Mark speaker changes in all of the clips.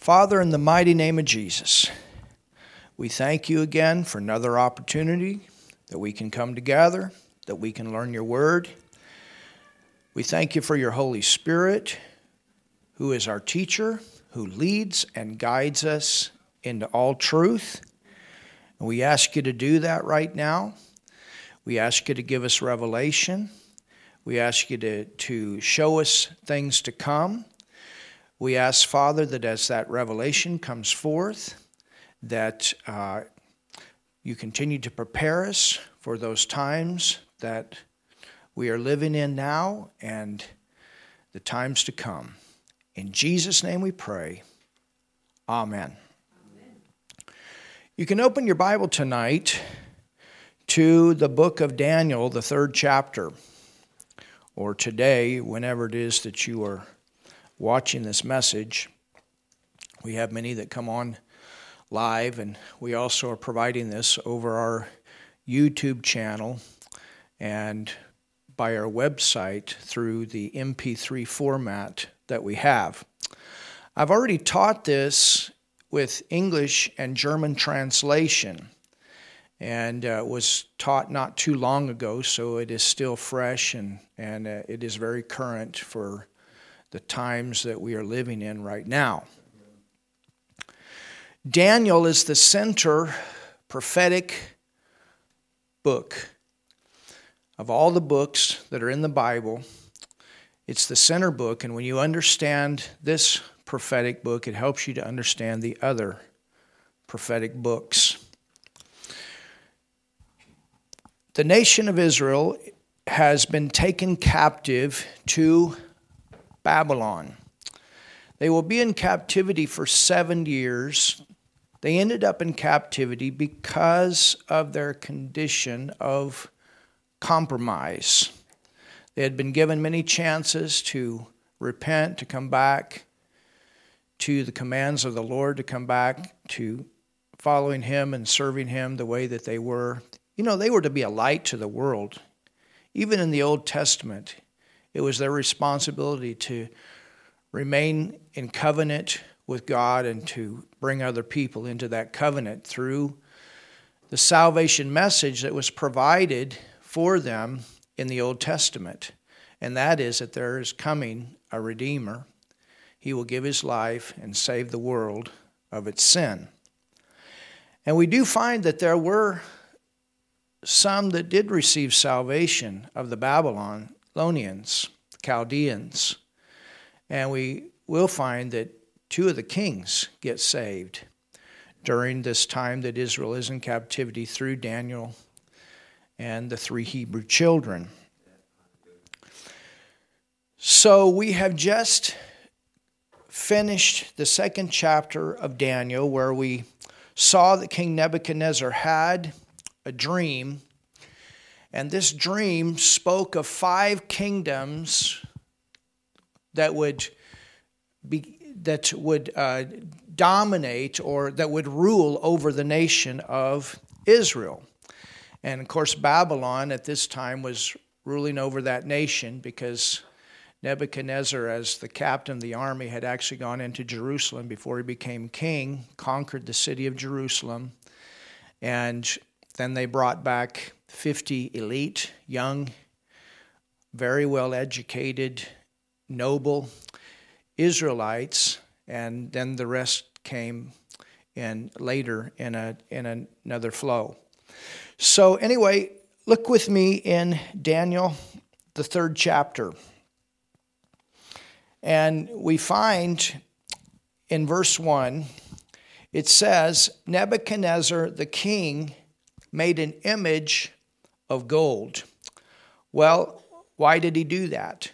Speaker 1: Father, in the mighty name of Jesus, we thank you again for another opportunity that we can come together, that we can learn your word. We thank you for your Holy Spirit, who is our teacher, who leads and guides us into all truth. And we ask you to do that right now. We ask you to give us revelation. We ask you to, to show us things to come. We ask, Father, that as that revelation comes forth, that uh, you continue to prepare us for those times that we are living in now and the times to come. In Jesus' name we pray. Amen. Amen. You can open your Bible tonight to the book of Daniel, the third chapter, or today, whenever it is that you are watching this message. We have many that come on live, and we also are providing this over our YouTube channel and by our website through the MP3 format that we have. I've already taught this with English and German translation and uh, was taught not too long ago, so it is still fresh and, and uh, it is very current for the times that we are living in right now. Daniel is the center prophetic book of all the books that are in the Bible. It's the center book, and when you understand this prophetic book, it helps you to understand the other prophetic books. The nation of Israel has been taken captive to Babylon. They will be in captivity for seven years. They ended up in captivity because of their condition of compromise. They had been given many chances to repent, to come back to the commands of the Lord, to come back to following Him and serving Him the way that they were. You know, they were to be a light to the world. Even in the Old Testament, it was their responsibility to remain in covenant with God and to bring other people into that covenant through the salvation message that was provided for them in the Old Testament. And that is that there is coming a Redeemer. He will give his life and save the world of its sin. And we do find that there were some that did receive salvation of the Babylon Babylonians, Chaldeans. And we will find that two of the kings get saved during this time that Israel is in captivity through Daniel and the three Hebrew children. So we have just finished the second chapter of Daniel where we saw that King Nebuchadnezzar had a dream and this dream spoke of five kingdoms that would be that would uh, dominate or that would rule over the nation of Israel. And of course, Babylon at this time was ruling over that nation because Nebuchadnezzar, as the captain of the army, had actually gone into Jerusalem before he became king, conquered the city of Jerusalem, and then they brought back 50 elite, young, very well educated, noble Israelites, and then the rest came in later in, a, in another flow. So, anyway, look with me in Daniel, the third chapter. And we find in verse 1, it says, Nebuchadnezzar the king made an image of gold. Well, why did he do that?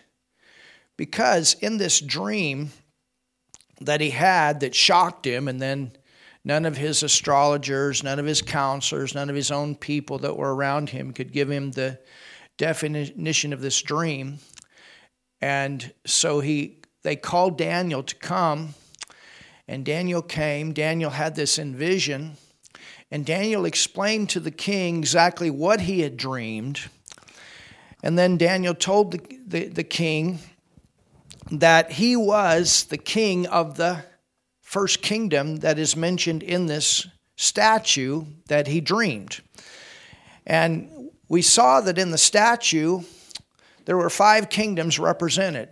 Speaker 1: Because in this dream that he had that shocked him, and then none of his astrologers, none of his counselors, none of his own people that were around him could give him the definition of this dream. And so he they called Daniel to come, and Daniel came. Daniel had this vision and Daniel explained to the king exactly what he had dreamed. And then Daniel told the, the, the king that he was the king of the first kingdom that is mentioned in this statue that he dreamed. And we saw that in the statue, there were five kingdoms represented.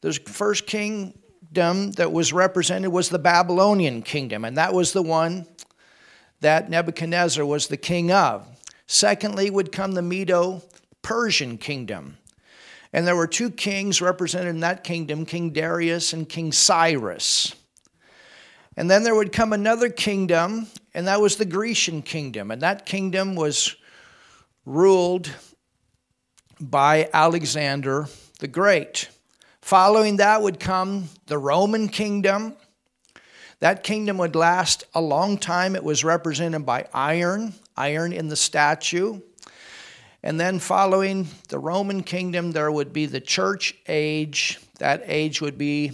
Speaker 1: The first kingdom that was represented was the Babylonian kingdom, and that was the one that Nebuchadnezzar was the king of. Secondly, would come the Medo Persian kingdom. And there were two kings represented in that kingdom King Darius and King Cyrus. And then there would come another kingdom, and that was the Grecian kingdom. And that kingdom was ruled by Alexander the Great. Following that would come the Roman kingdom. That kingdom would last a long time. It was represented by iron, iron in the statue. And then following the Roman kingdom, there would be the church age. That age would be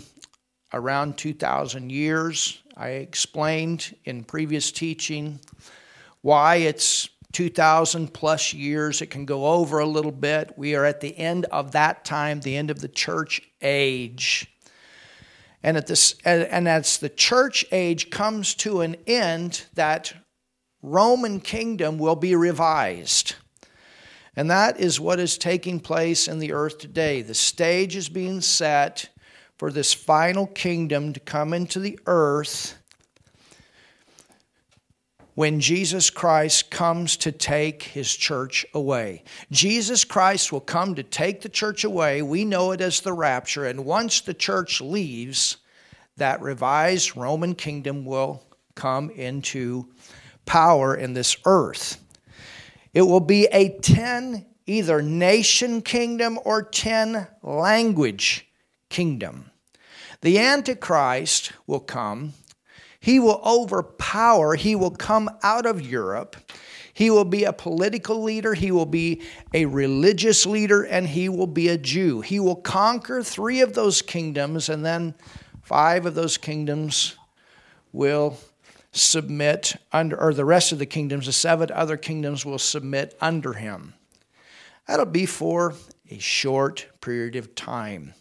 Speaker 1: around 2,000 years. I explained in previous teaching why it's 2,000 plus years. It can go over a little bit. We are at the end of that time, the end of the church age. And, at this, and as the church age comes to an end, that Roman kingdom will be revised. And that is what is taking place in the earth today. The stage is being set for this final kingdom to come into the earth when Jesus Christ comes to take his church away. Jesus Christ will come to take the church away. We know it as the rapture. And once the church leaves, that revised Roman kingdom will come into power in this earth. It will be a 10 either nation kingdom or 10 language kingdom. The Antichrist will come. He will overpower, he will come out of Europe. He will be a political leader, he will be a religious leader, and he will be a Jew. He will conquer three of those kingdoms, and then five of those kingdoms will submit under, or the rest of the kingdoms, the seven other kingdoms will submit under him. That'll be for a short period of time.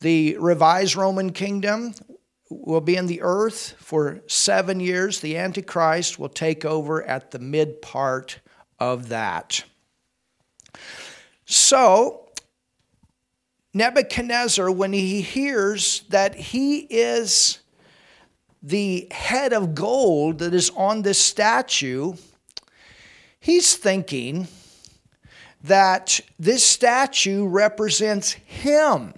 Speaker 1: The revised Roman kingdom will be in the earth for seven years. The Antichrist will take over at the mid part of that. So, Nebuchadnezzar, when he hears that he is the head of gold that is on this statue, he's thinking that this statue represents him,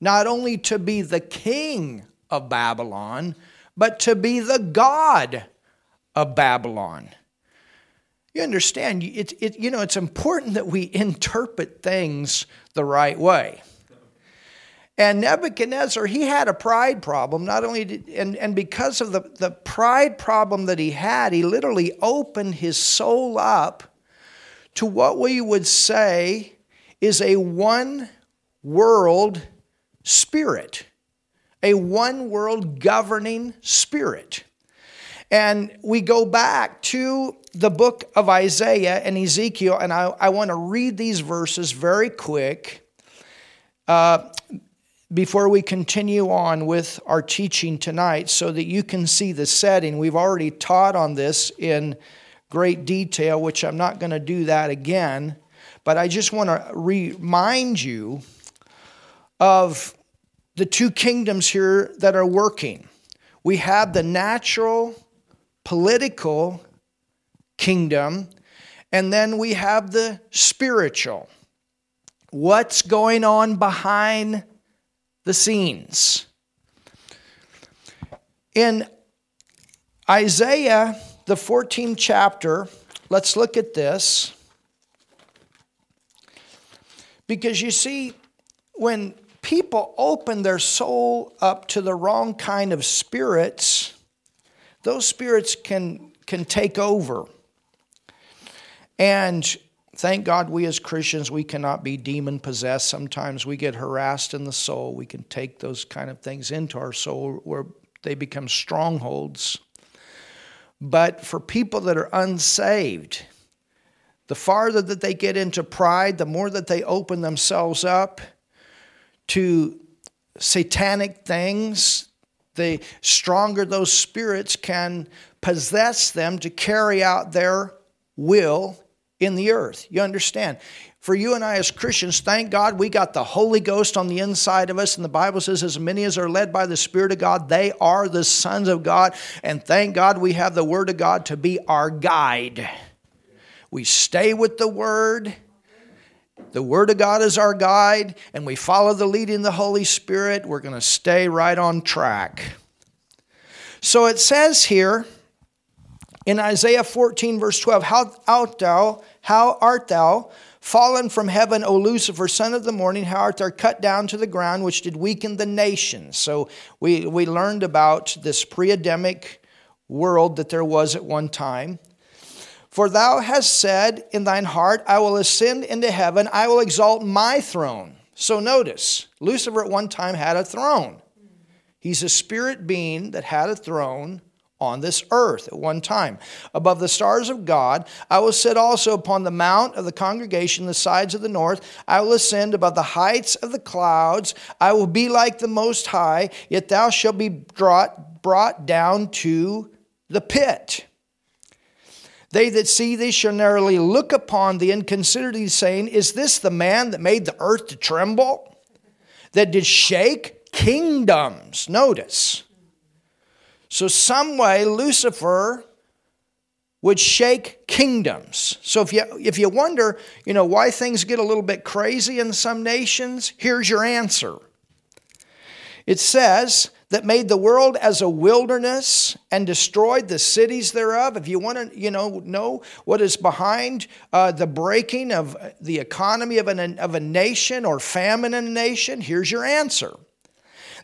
Speaker 1: not only to be the king of Babylon, but to be the God of Babylon. You understand, it, it, you know, it's important that we interpret things the right way. And Nebuchadnezzar, he had a pride problem, not only did, and, and because of the, the pride problem that he had, he literally opened his soul up to what we would say is a one world spirit, a one world governing spirit. And we go back to the book of Isaiah and Ezekiel, and I, I want to read these verses very quick. Uh, before we continue on with our teaching tonight so that you can see the setting. We've already taught on this in great detail, which I'm not going to do that again, but I just want to remind you of the two kingdoms here that are working. We have the natural political kingdom, and then we have the spiritual. What's going on behind the scenes. In Isaiah, the 14th chapter, let's look at this. Because you see, when people open their soul up to the wrong kind of spirits, those spirits can, can take over. And Thank God we as Christians, we cannot be demon possessed. Sometimes we get harassed in the soul. We can take those kind of things into our soul where they become strongholds. But for people that are unsaved, the farther that they get into pride, the more that they open themselves up to satanic things, the stronger those spirits can possess them to carry out their will in the earth. You understand? For you and I as Christians, thank God we got the Holy Ghost on the inside of us. And the Bible says, as many as are led by the Spirit of God, they are the sons of God. And thank God we have the Word of God to be our guide. We stay with the Word. The Word of God is our guide, and we follow the leading of the Holy Spirit. We're going to stay right on track. So it says here, in Isaiah 14, verse 12, How art thou, how art thou fallen from heaven, O Lucifer, son of the morning, how art thou cut down to the ground, which did weaken the nations? So we, we learned about this pre Adamic world that there was at one time. For thou hast said in thine heart, I will ascend into heaven, I will exalt my throne. So notice, Lucifer at one time had a throne. He's a spirit being that had a throne on this earth at one time. Above the stars of God, I will sit also upon the mount of the congregation, the sides of the north. I will ascend above the heights of the clouds. I will be like the Most High, yet thou shalt be brought, brought down to the pit. They that see thee shall narrowly look upon thee and consider thee, saying, Is this the man that made the earth to tremble? That did shake kingdoms. Notice so, some way, Lucifer would shake kingdoms. So, if you, if you wonder, you know, why things get a little bit crazy in some nations, here's your answer. It says, that made the world as a wilderness and destroyed the cities thereof. If you want to, you know, know what is behind uh, the breaking of the economy of, an, of a nation or famine in a nation, here's your answer.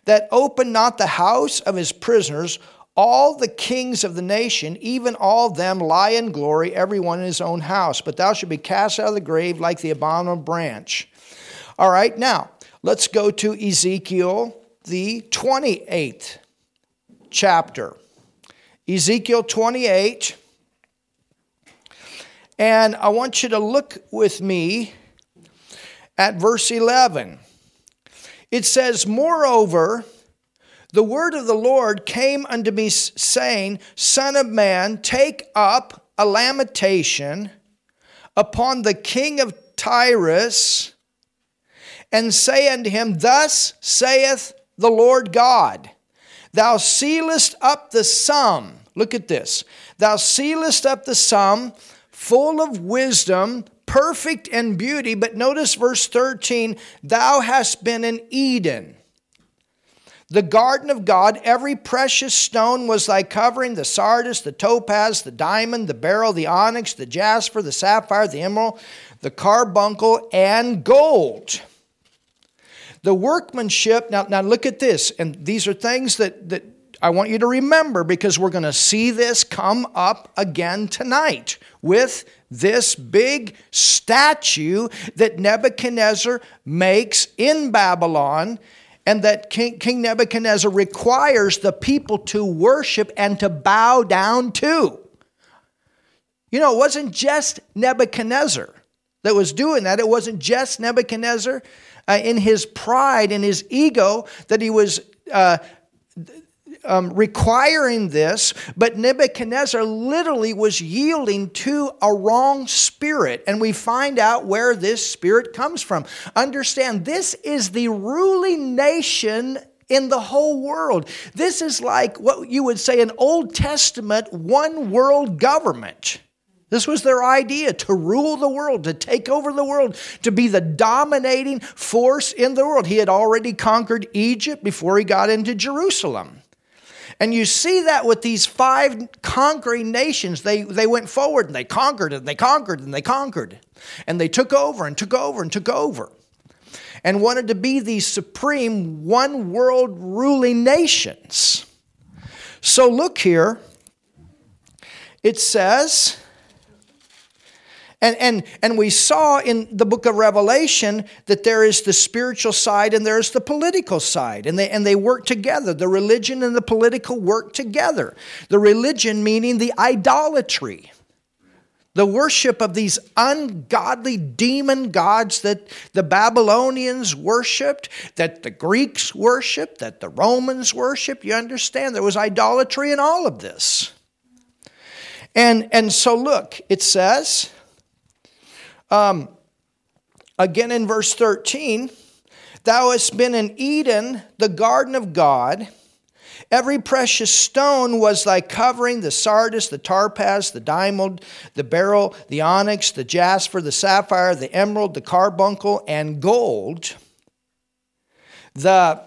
Speaker 1: That opened not the house of his prisoners, all the kings of the nation, even all them, lie in glory, every one in his own house. But thou shalt be cast out of the grave like the abominable branch. All right, now let's go to Ezekiel, the 28th chapter. Ezekiel 28. And I want you to look with me at verse 11. It says, Moreover, the word of the Lord came unto me, saying, Son of man, take up a lamentation upon the king of Tyrus, and say unto him, Thus saith the Lord God, Thou sealest up the sum. Look at this. Thou sealest up the sum, full of wisdom, perfect in beauty. But notice verse 13 Thou hast been in Eden the garden of God, every precious stone was thy covering the sardis, the topaz, the diamond, the beryl, the onyx, the jasper, the sapphire, the emerald, the carbuncle, and gold. The workmanship, now, now look at this, and these are things that, that I want you to remember because we're going to see this come up again tonight with this big statue that Nebuchadnezzar makes in Babylon and that King, King Nebuchadnezzar requires the people to worship and to bow down to. You know, it wasn't just Nebuchadnezzar that was doing that. It wasn't just Nebuchadnezzar uh, in his pride, in his ego, that he was uh, um, requiring this, but Nebuchadnezzar literally was yielding to a wrong spirit. And we find out where this spirit comes from. Understand, this is the ruling nation in the whole world. This is like what you would say an Old Testament one world government. This was their idea to rule the world, to take over the world, to be the dominating force in the world. He had already conquered Egypt before he got into Jerusalem. And you see that with these five conquering nations. They, they went forward and they conquered and they conquered and they conquered. And they took over and took over and took over. And wanted to be these supreme one world ruling nations. So look here. It says, and, and, and we saw in the book of Revelation that there is the spiritual side and there's the political side, and they, and they work together. The religion and the political work together. The religion meaning the idolatry, the worship of these ungodly demon gods that the Babylonians worshiped, that the Greeks worshiped, that the Romans worshiped. You understand? There was idolatry in all of this. And, and so, look, it says, um, again in verse 13, Thou hast been in Eden, the garden of God Every precious stone was thy covering the sardis, the topaz, the diamond, the beryl, the onyx, the jasper, the sapphire, the emerald, the carbuncle, and gold. The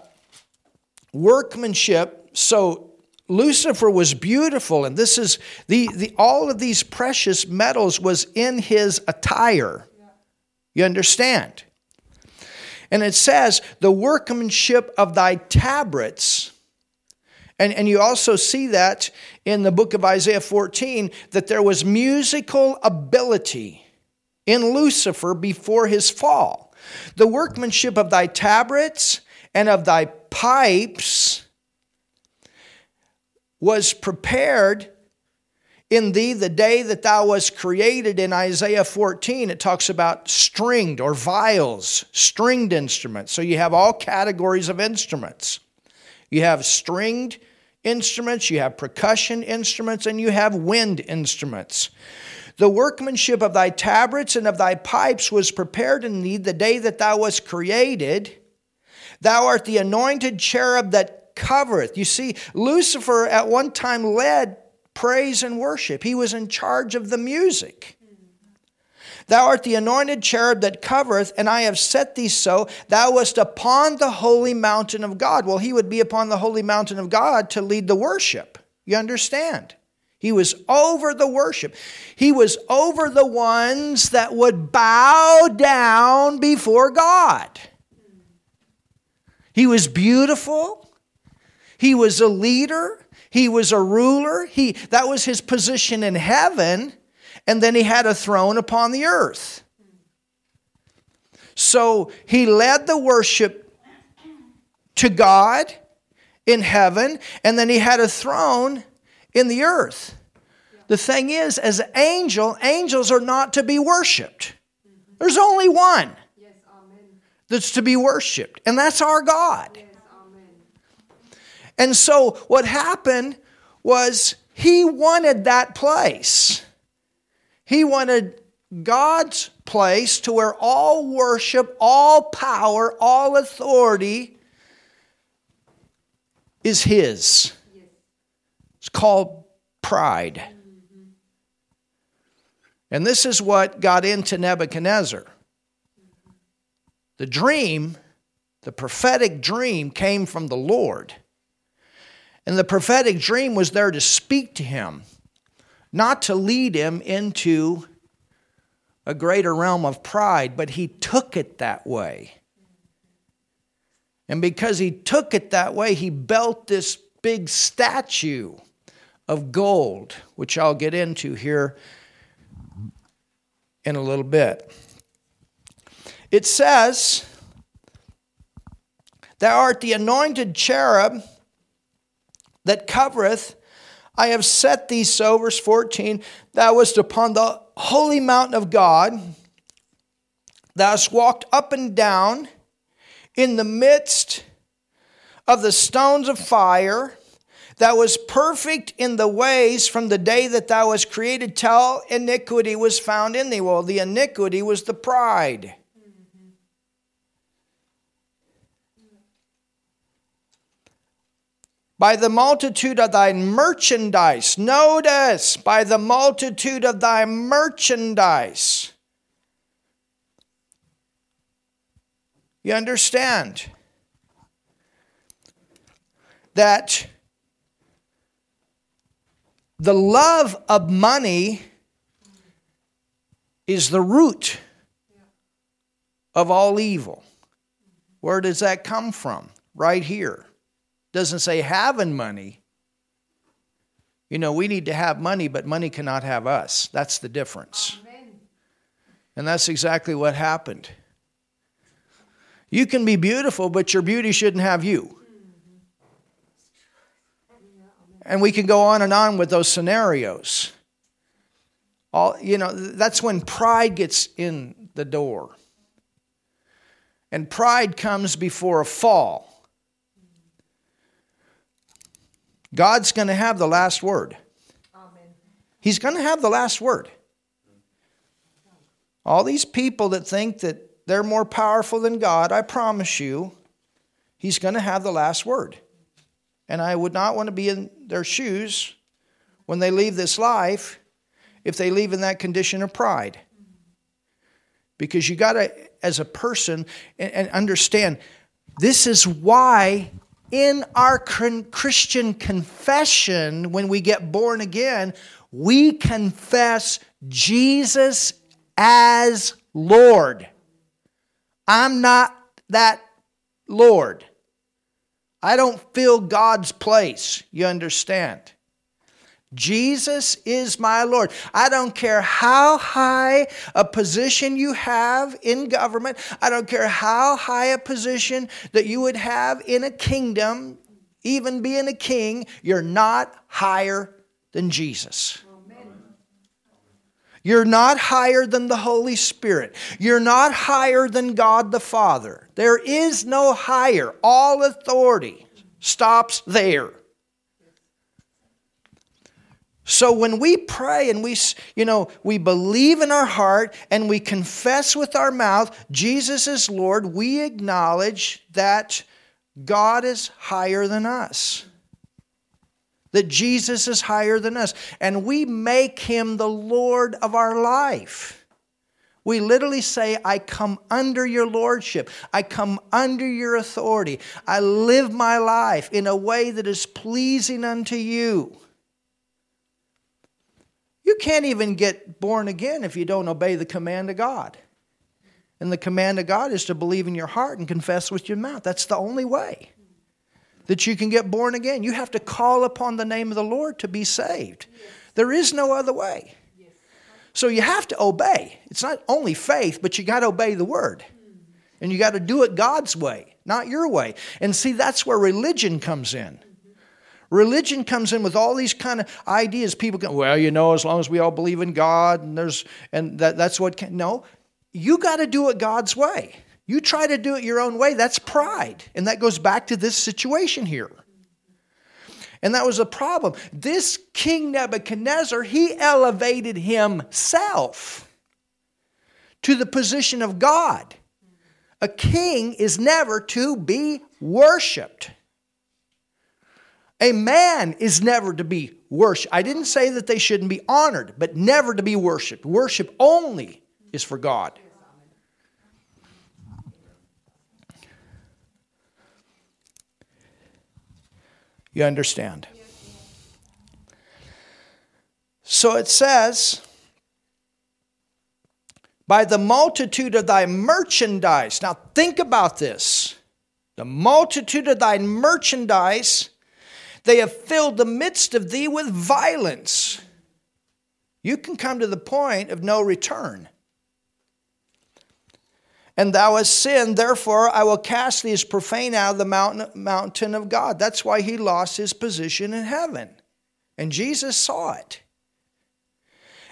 Speaker 1: workmanship, so Lucifer was beautiful, and this is the, the all of these precious metals was in his attire. You understand? And it says, the workmanship of thy tabrets and, and you also see that in the book of Isaiah 14 that there was musical ability in Lucifer before his fall. The workmanship of thy tabrets and of thy pipes was prepared in thee the day that thou was created in Isaiah 14. It talks about stringed or viols, stringed instruments. So you have all categories of instruments. You have stringed instruments, you have percussion instruments, and you have wind instruments. The workmanship of thy tabrets and of thy pipes was prepared in thee the day that thou wast created. Thou art the anointed cherub that covereth. You see, Lucifer at one time led praise and worship, he was in charge of the music. Thou art the anointed cherub that covereth, and I have set thee so. Thou wast upon the holy mountain of God. Well, he would be upon the holy mountain of God to lead the worship. You understand? He was over the worship. He was over the ones that would bow down before God. He was beautiful. He was a leader. He was a ruler. He, that was his position in heaven and then he had a throne upon the earth. So he led the worship to God in heaven, and then he had a throne in the earth. The thing is, as an angel, angels are not to be worshiped. There's only one that's to be worshiped, and that's our God. And so what happened was he wanted that place. He wanted God's place to where all worship, all power, all authority is His. It's called pride. And this is what got into Nebuchadnezzar. The dream, the prophetic dream, came from the Lord. And the prophetic dream was there to speak to him not to lead him into a greater realm of pride, but he took it that way. And because he took it that way, he built this big statue of gold, which I'll get into here in a little bit. It says, Thou art the anointed cherub that covereth I have set thee so, verse 14, thou wast upon the holy mountain of God, thou hast walked up and down in the midst of the stones of fire. Thou was perfect in the ways from the day that thou was created till iniquity was found in thee. Well, the iniquity was the pride. By the multitude of thy merchandise. Notice, by the multitude of thy merchandise. You understand that the love of money is the root of all evil. Where does that come from? Right here doesn't say having money. You know, we need to have money, but money cannot have us. That's the difference. Amen. And that's exactly what happened. You can be beautiful, but your beauty shouldn't have you. And we can go on and on with those scenarios. All, you know, that's when pride gets in the door. And pride comes before a fall. God's going to have the last word. Amen. He's going to have the last word. All these people that think that they're more powerful than God, I promise you, He's going to have the last word. And I would not want to be in their shoes when they leave this life if they leave in that condition of pride. Because you got to, as a person, and, understand this is why in our Christian confession, when we get born again, we confess Jesus as Lord. I'm not that Lord. I don't fill God's place. You understand? Jesus is my Lord. I don't care how high a position you have in government. I don't care how high a position that you would have in a kingdom, even being a king, you're not higher than Jesus. You're not higher than the Holy Spirit. You're not higher than God the Father. There is no higher. All authority stops there. So when we pray and we, you know, we believe in our heart and we confess with our mouth Jesus is Lord, we acknowledge that God is higher than us. That Jesus is higher than us. And we make him the Lord of our life. We literally say, I come under your lordship. I come under your authority. I live my life in a way that is pleasing unto you. You can't even get born again if you don't obey the command of God. And the command of God is to believe in your heart and confess with your mouth. That's the only way that you can get born again. You have to call upon the name of the Lord to be saved. There is no other way. So you have to obey. It's not only faith, but you got to obey the word. And you got to do it God's way, not your way. And see, that's where religion comes in. Religion comes in with all these kind of ideas. People go, well, you know, as long as we all believe in God and there's and that, that's what can no, you got to do it God's way. You try to do it your own way, that's pride. And that goes back to this situation here. And that was a problem. This King Nebuchadnezzar, he elevated himself to the position of God. A king is never to be worshiped. A man is never to be worshiped. I didn't say that they shouldn't be honored, but never to be worshiped. Worship only is for God. You understand? So it says, by the multitude of thy merchandise. Now think about this. The multitude of thy merchandise they have filled the midst of thee with violence. You can come to the point of no return. And thou hast sinned, therefore I will cast thee as profane out of the mountain, mountain of God. That's why he lost his position in heaven. And Jesus saw it.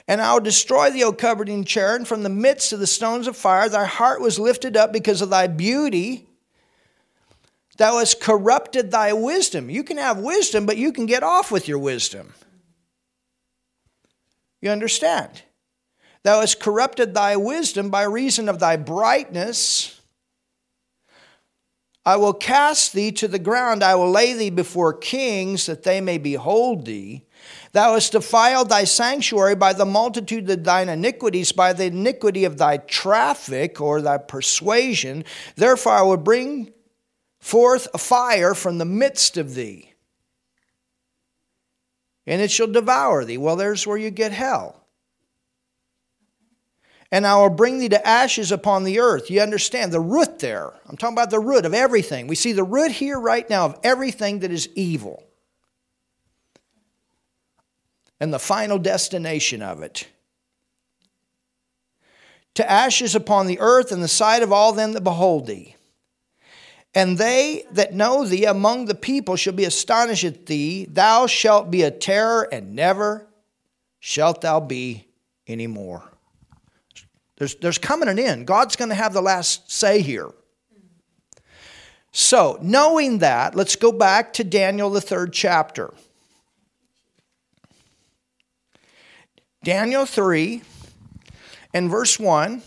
Speaker 1: And I will destroy thee, O chair, and from the midst of the stones of fire thy heart was lifted up because of thy beauty Thou hast corrupted thy wisdom. You can have wisdom, but you can get off with your wisdom. You understand? Thou hast corrupted thy wisdom by reason of thy brightness. I will cast thee to the ground. I will lay thee before kings that they may behold thee. Thou hast defiled thy sanctuary by the multitude of thine iniquities, by the iniquity of thy traffic or thy persuasion. Therefore, I will bring forth a fire from the midst of thee, and it shall devour thee. Well, there's where you get hell. And I will bring thee to ashes upon the earth. You understand the root there. I'm talking about the root of everything. We see the root here right now of everything that is evil. And the final destination of it. To ashes upon the earth in the sight of all them that behold thee. And they that know thee among the people shall be astonished at thee. Thou shalt be a terror, and never shalt thou be anymore. There's, there's coming an end. God's going to have the last say here. So, knowing that, let's go back to Daniel, the third chapter. Daniel 3 and verse 1,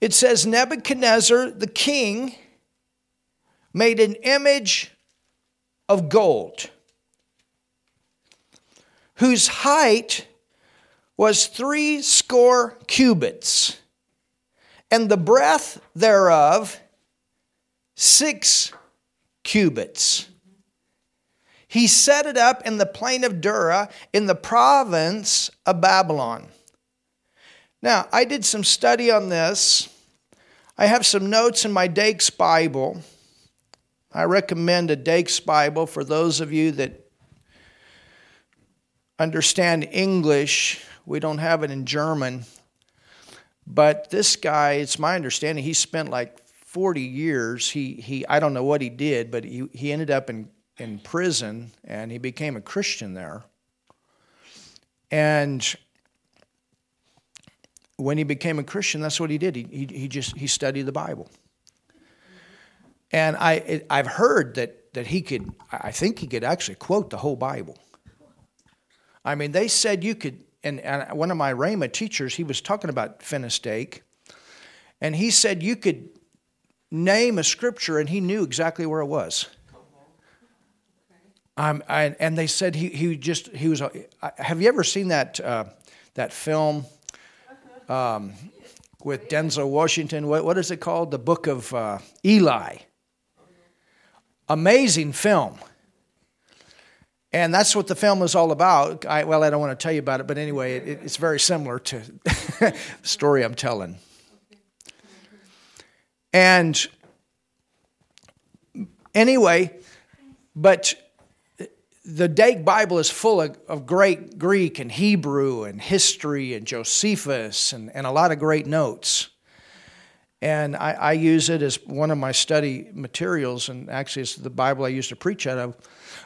Speaker 1: it says Nebuchadnezzar the king made an image of gold whose height was three score cubits, and the breadth thereof six cubits. He set it up in the plain of Dura in the province of Babylon. Now, I did some study on this. I have some notes in my Dake's Bible. I recommend a Dake's Bible for those of you that understand English. We don't have it in German. But this guy, it's my understanding, he spent like 40 years. He, he I don't know what he did, but he, he ended up in in prison and he became a Christian there. And when he became a Christian, that's what he did. He, he, he just he studied the Bible. And I I've heard that that he could I think he could actually quote the whole Bible. I mean, they said you could. And, and one of my Rhema teachers, he was talking about Finis Dake, and he said you could name a scripture and he knew exactly where it was. Um, I, and they said he, he just he was. have you ever seen that uh, that film um, with Denzel Washington? What, what is it called? The Book of uh, Eli. Amazing film. And that's what the film is all about. I, well, I don't want to tell you about it, but anyway, it, it's very similar to the story I'm telling. And anyway, but the Dake Bible is full of, of, great Greek and Hebrew and history and Josephus and, and a lot of great notes. And I, I, use it as one of my study materials, and actually, it's the Bible I used to preach out of.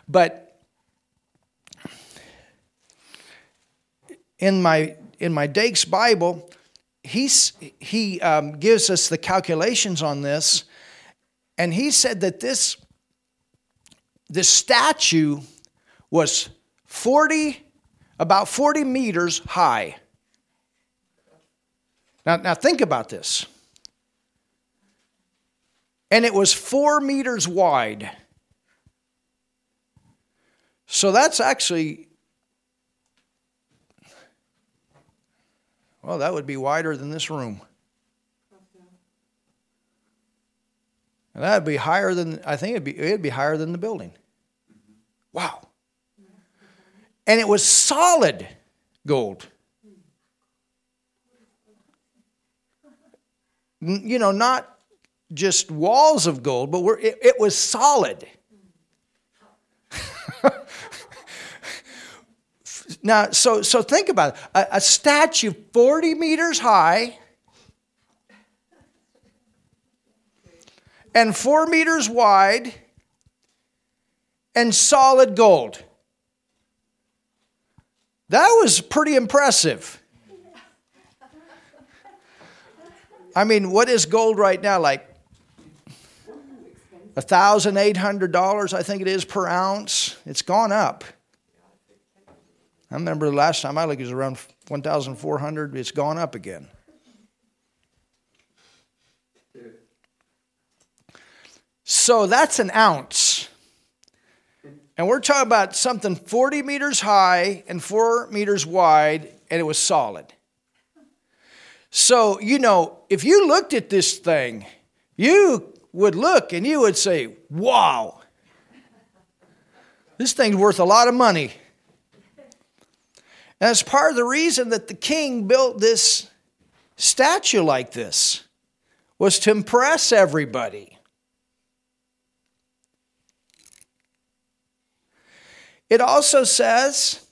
Speaker 1: But in my in my Dake's Bible, he's, he um, gives us the calculations on this, and he said that this this statue was 40, about 40 meters high. Now, now think about this. And it was four meters wide. So that's actually, well, that would be wider than this room. And that would be higher than, I think it'd be, it'd be higher than the building. Wow and it was solid gold. You know, not just walls of gold, but it, it was solid. now, so, so think about it a, a statue 40 meters high and four meters wide and solid gold. That was pretty impressive. I mean, what is gold right now? Like $1,800, I think it is, per ounce. It's gone up. I remember the last time I looked, it was around 1,400. It's gone up again. So that's an ounce. And we're talking about something 40 meters high and 4 meters wide, and it was solid. So, you know, if you looked at this thing, you would look and you would say, wow, this thing's worth a lot of money. And part of the reason that the king built this statue like this, was to impress everybody. It also says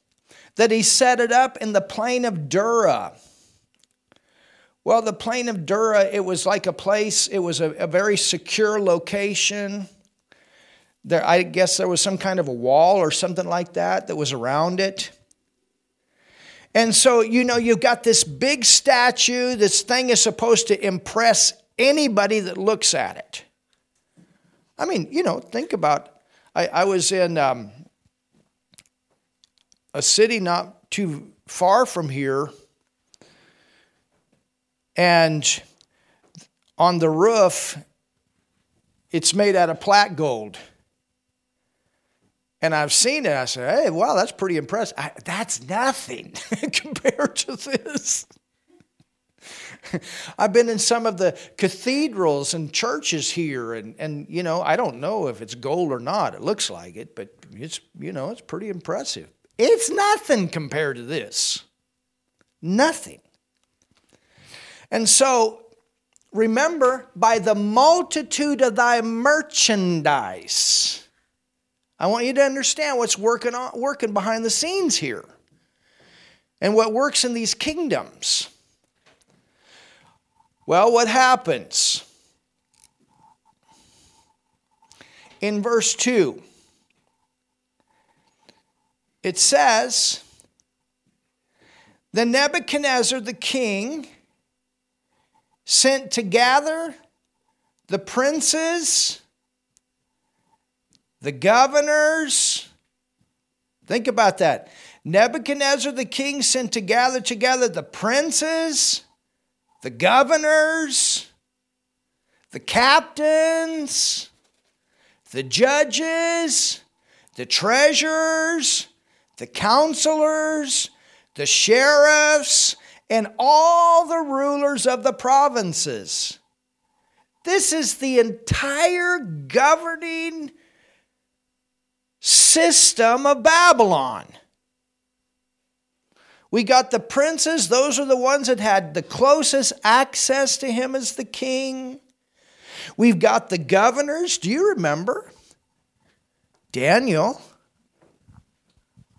Speaker 1: that he set it up in the plain of Dura. Well, the plain of Dura, it was like a place, it was a, a very secure location. There, I guess there was some kind of a wall or something like that that was around it. And so, you know, you've got this big statue. This thing is supposed to impress anybody that looks at it. I mean, you know, think about I, I was in um, a city not too far from here, and on the roof, it's made out of plat gold. And I've seen it. I said, hey, wow, that's pretty impressive. I, that's nothing compared to this. I've been in some of the cathedrals and churches here, and, and you know, I don't know if it's gold or not. It looks like it, but it's you know, it's pretty impressive. It's nothing compared to this. Nothing. And so remember, by the multitude of thy merchandise. I want you to understand what's working on, working behind the scenes here and what works in these kingdoms. Well, what happens? In verse 2, it says, Then Nebuchadnezzar the king sent to gather the princes, the governors. Think about that. Nebuchadnezzar the king sent to gather together the princes, the governors, the captains, the judges, the treasurers, the counselors, the sheriffs, and all the rulers of the provinces. This is the entire governing system of Babylon. We got the princes, those are the ones that had the closest access to him as the king. We've got the governors. Do you remember? Daniel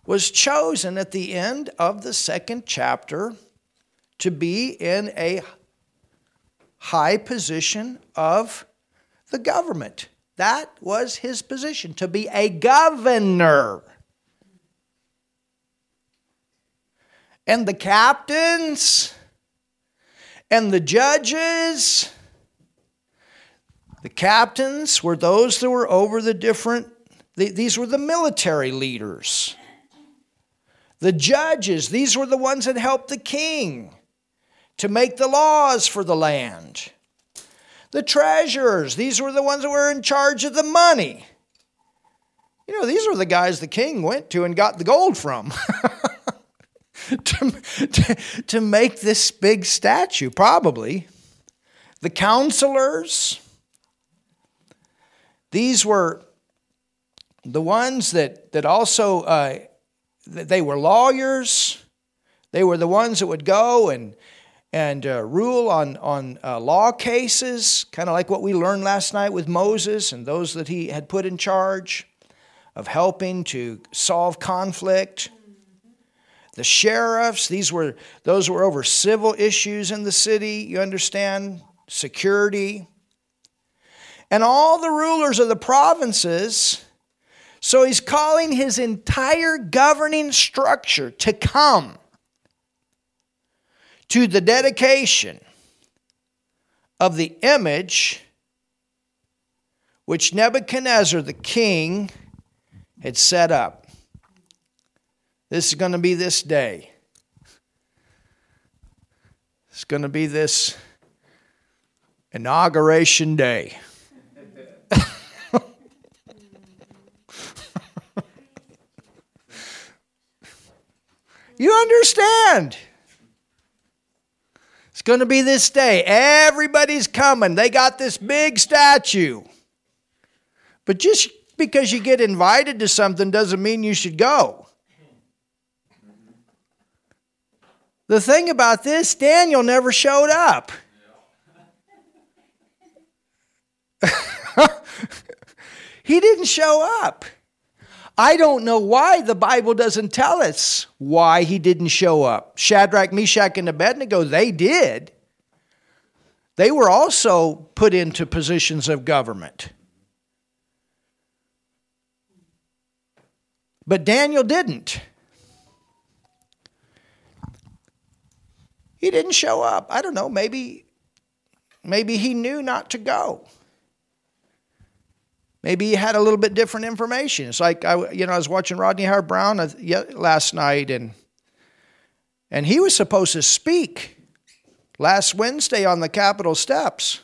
Speaker 1: was chosen at the end of the second chapter to be in a high position of the government. That was his position, to be a governor. and the captains and the judges. The captains were those that were over the different, these were the military leaders. The judges, these were the ones that helped the king to make the laws for the land. The treasurers, these were the ones that were in charge of the money. You know, these were the guys the king went to and got the gold from. to, to, to make this big statue, probably. The counselors, these were the ones that, that also, uh, they were lawyers. They were the ones that would go and, and uh, rule on, on uh, law cases, kind of like what we learned last night with Moses and those that he had put in charge of helping to solve conflict the sheriffs, these were those were over civil issues in the city, you understand, security. And all the rulers of the provinces. So he's calling his entire governing structure to come to the dedication of the image which Nebuchadnezzar the king had set up. This is going to be this day. It's going to be this inauguration day. you understand? It's going to be this day. Everybody's coming. They got this big statue. But just because you get invited to something doesn't mean you should go. The thing about this, Daniel never showed up. he didn't show up. I don't know why the Bible doesn't tell us why he didn't show up. Shadrach, Meshach, and Abednego, they did. They were also put into positions of government. But Daniel didn't. he didn't show up. I don't know, maybe maybe he knew not to go. Maybe he had a little bit different information. It's like I you know, I was watching Rodney Howard-Browne uh, last night and and he was supposed to speak last Wednesday on the Capitol steps.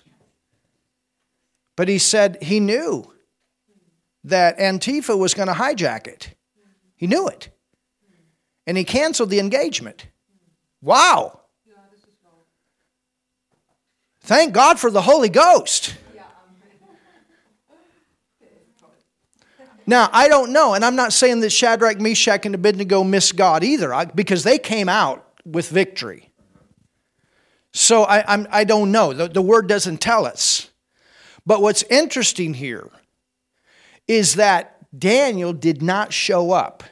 Speaker 1: But he said he knew that Antifa was going to hijack it. He knew it. And he canceled the engagement. Wow. Thank God for the Holy Ghost. Now, I don't know, and I'm not saying that Shadrach, Meshach, and Abednego missed God either, because they came out with victory. So I, I'm, I do not know. The, the word doesn't tell us. But what's interesting here is that Daniel did not show up.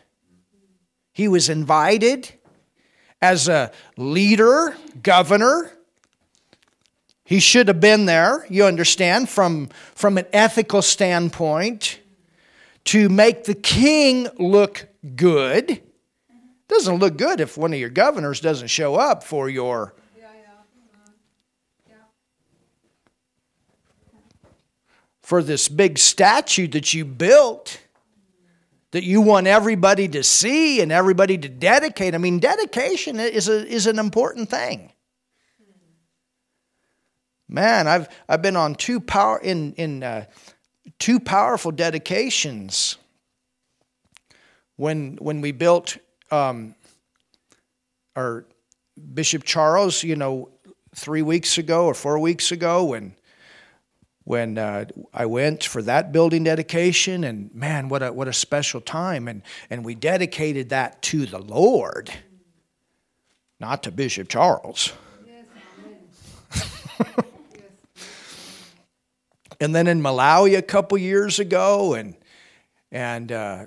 Speaker 1: He was invited as a leader, governor. He should have been there, you understand, from, from an ethical standpoint, to make the king look good. Doesn't look good if one of your governors doesn't show up for your for this big statue that you built that you want everybody to see and everybody to dedicate. I mean, dedication is, a, is an important thing. Man, I've, I've been on two power in, in uh, two powerful dedications. When when we built um, our Bishop Charles, you know, three weeks ago or four weeks ago, when when uh, I went for that building dedication, and man, what a what a special time! And and we dedicated that to the Lord, not to Bishop Charles. and then in Malawi a couple years ago, and and uh,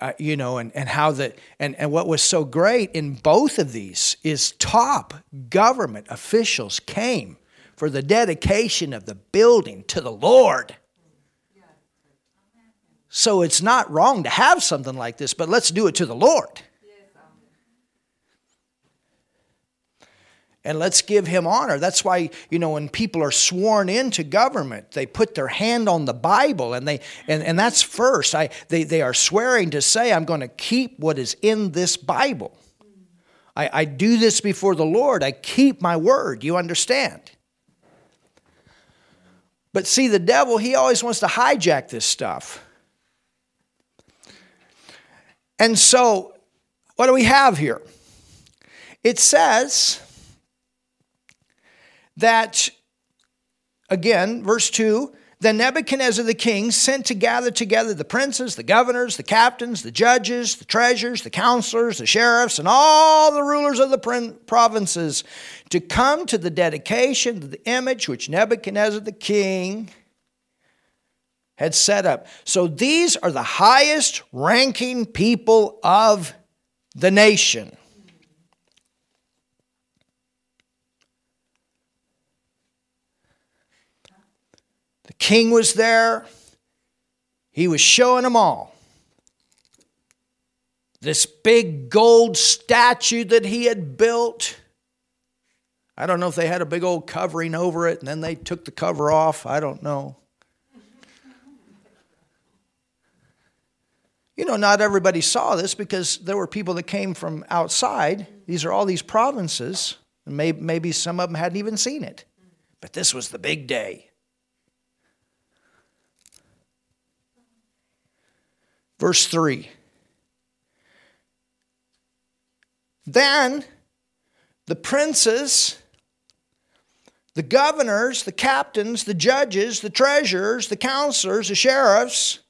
Speaker 1: I, you know, and, and how that and, and what was so great in both of these is top government officials came for the dedication of the building to the Lord. So it's not wrong to have something like this, but let's do it to the Lord. And let's give him honor. That's why, you know, when people are sworn into government, they put their hand on the Bible and they and, and that's first. I they, they are swearing to say, I'm going to keep what is in this Bible. I, I do this before the Lord. I keep my word. You understand? But see, the devil, he always wants to hijack this stuff. And so, what do we have here? It says that, again, verse 2 then Nebuchadnezzar the king sent to gather together the princes, the governors, the captains, the judges, the treasurers, the counselors, the sheriffs, and all the rulers of the provinces to come to the dedication of the image which Nebuchadnezzar the king had set up. So these are the highest ranking people of the nation. King was there. He was showing them all. This big gold statue that he had built. I don't know if they had a big old covering over it and then they took the cover off. I don't know. You know, not everybody saw this because there were people that came from outside. These are all these provinces. Maybe some of them hadn't even seen it. But this was the big day. Verse 3. Then the princes, the governors, the captains, the judges, the treasurers, the counselors, the sheriffs,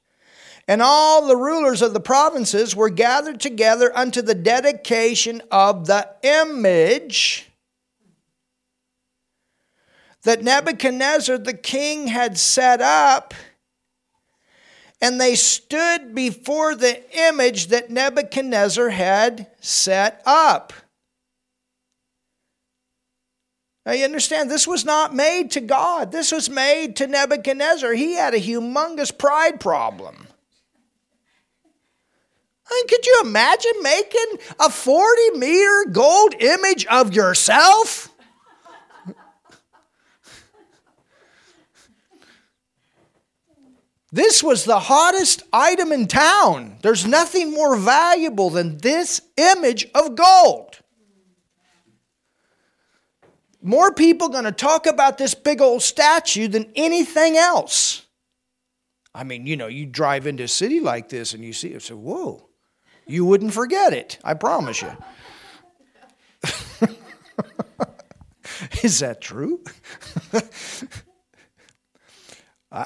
Speaker 1: and all the rulers of the provinces were gathered together unto the dedication of the image that Nebuchadnezzar the king had set up and they stood before the image that Nebuchadnezzar had set up. Now you understand, this was not made to God. This was made to Nebuchadnezzar. He had a humongous pride problem. I mean, could you imagine making a 40 meter gold image of yourself? This was the hottest item in town. There's nothing more valuable than this image of gold. More people going to talk about this big old statue than anything else. I mean, you know, you drive into a city like this and you see it, so whoa, you wouldn't forget it. I promise you. Is that true?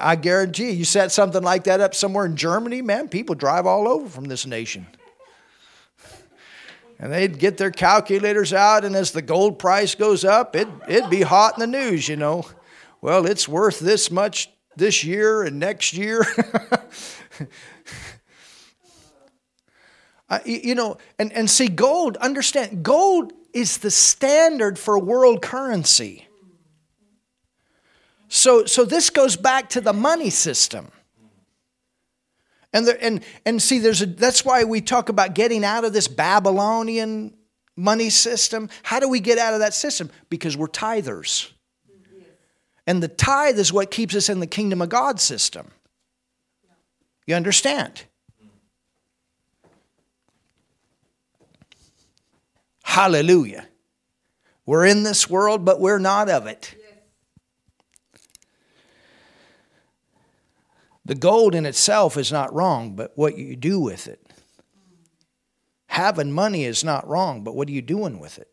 Speaker 1: I guarantee you, you set something like that up somewhere in Germany, man, people drive all over from this nation. And they'd get their calculators out, and as the gold price goes up, it, it'd be hot in the news, you know. Well, it's worth this much this year and next year. uh, you know, and, and see, gold, understand, gold is the standard for world currency. So, so this goes back to the money system. And, there, and, and see, there's a, that's why we talk about getting out of this Babylonian money system. How do we get out of that system? Because we're tithers. And the tithe is what keeps us in the kingdom of God system. You understand? Hallelujah. We're in this world, but we're not of it. The gold in itself is not wrong, but what you do with it. Having money is not wrong, but what are you doing with it?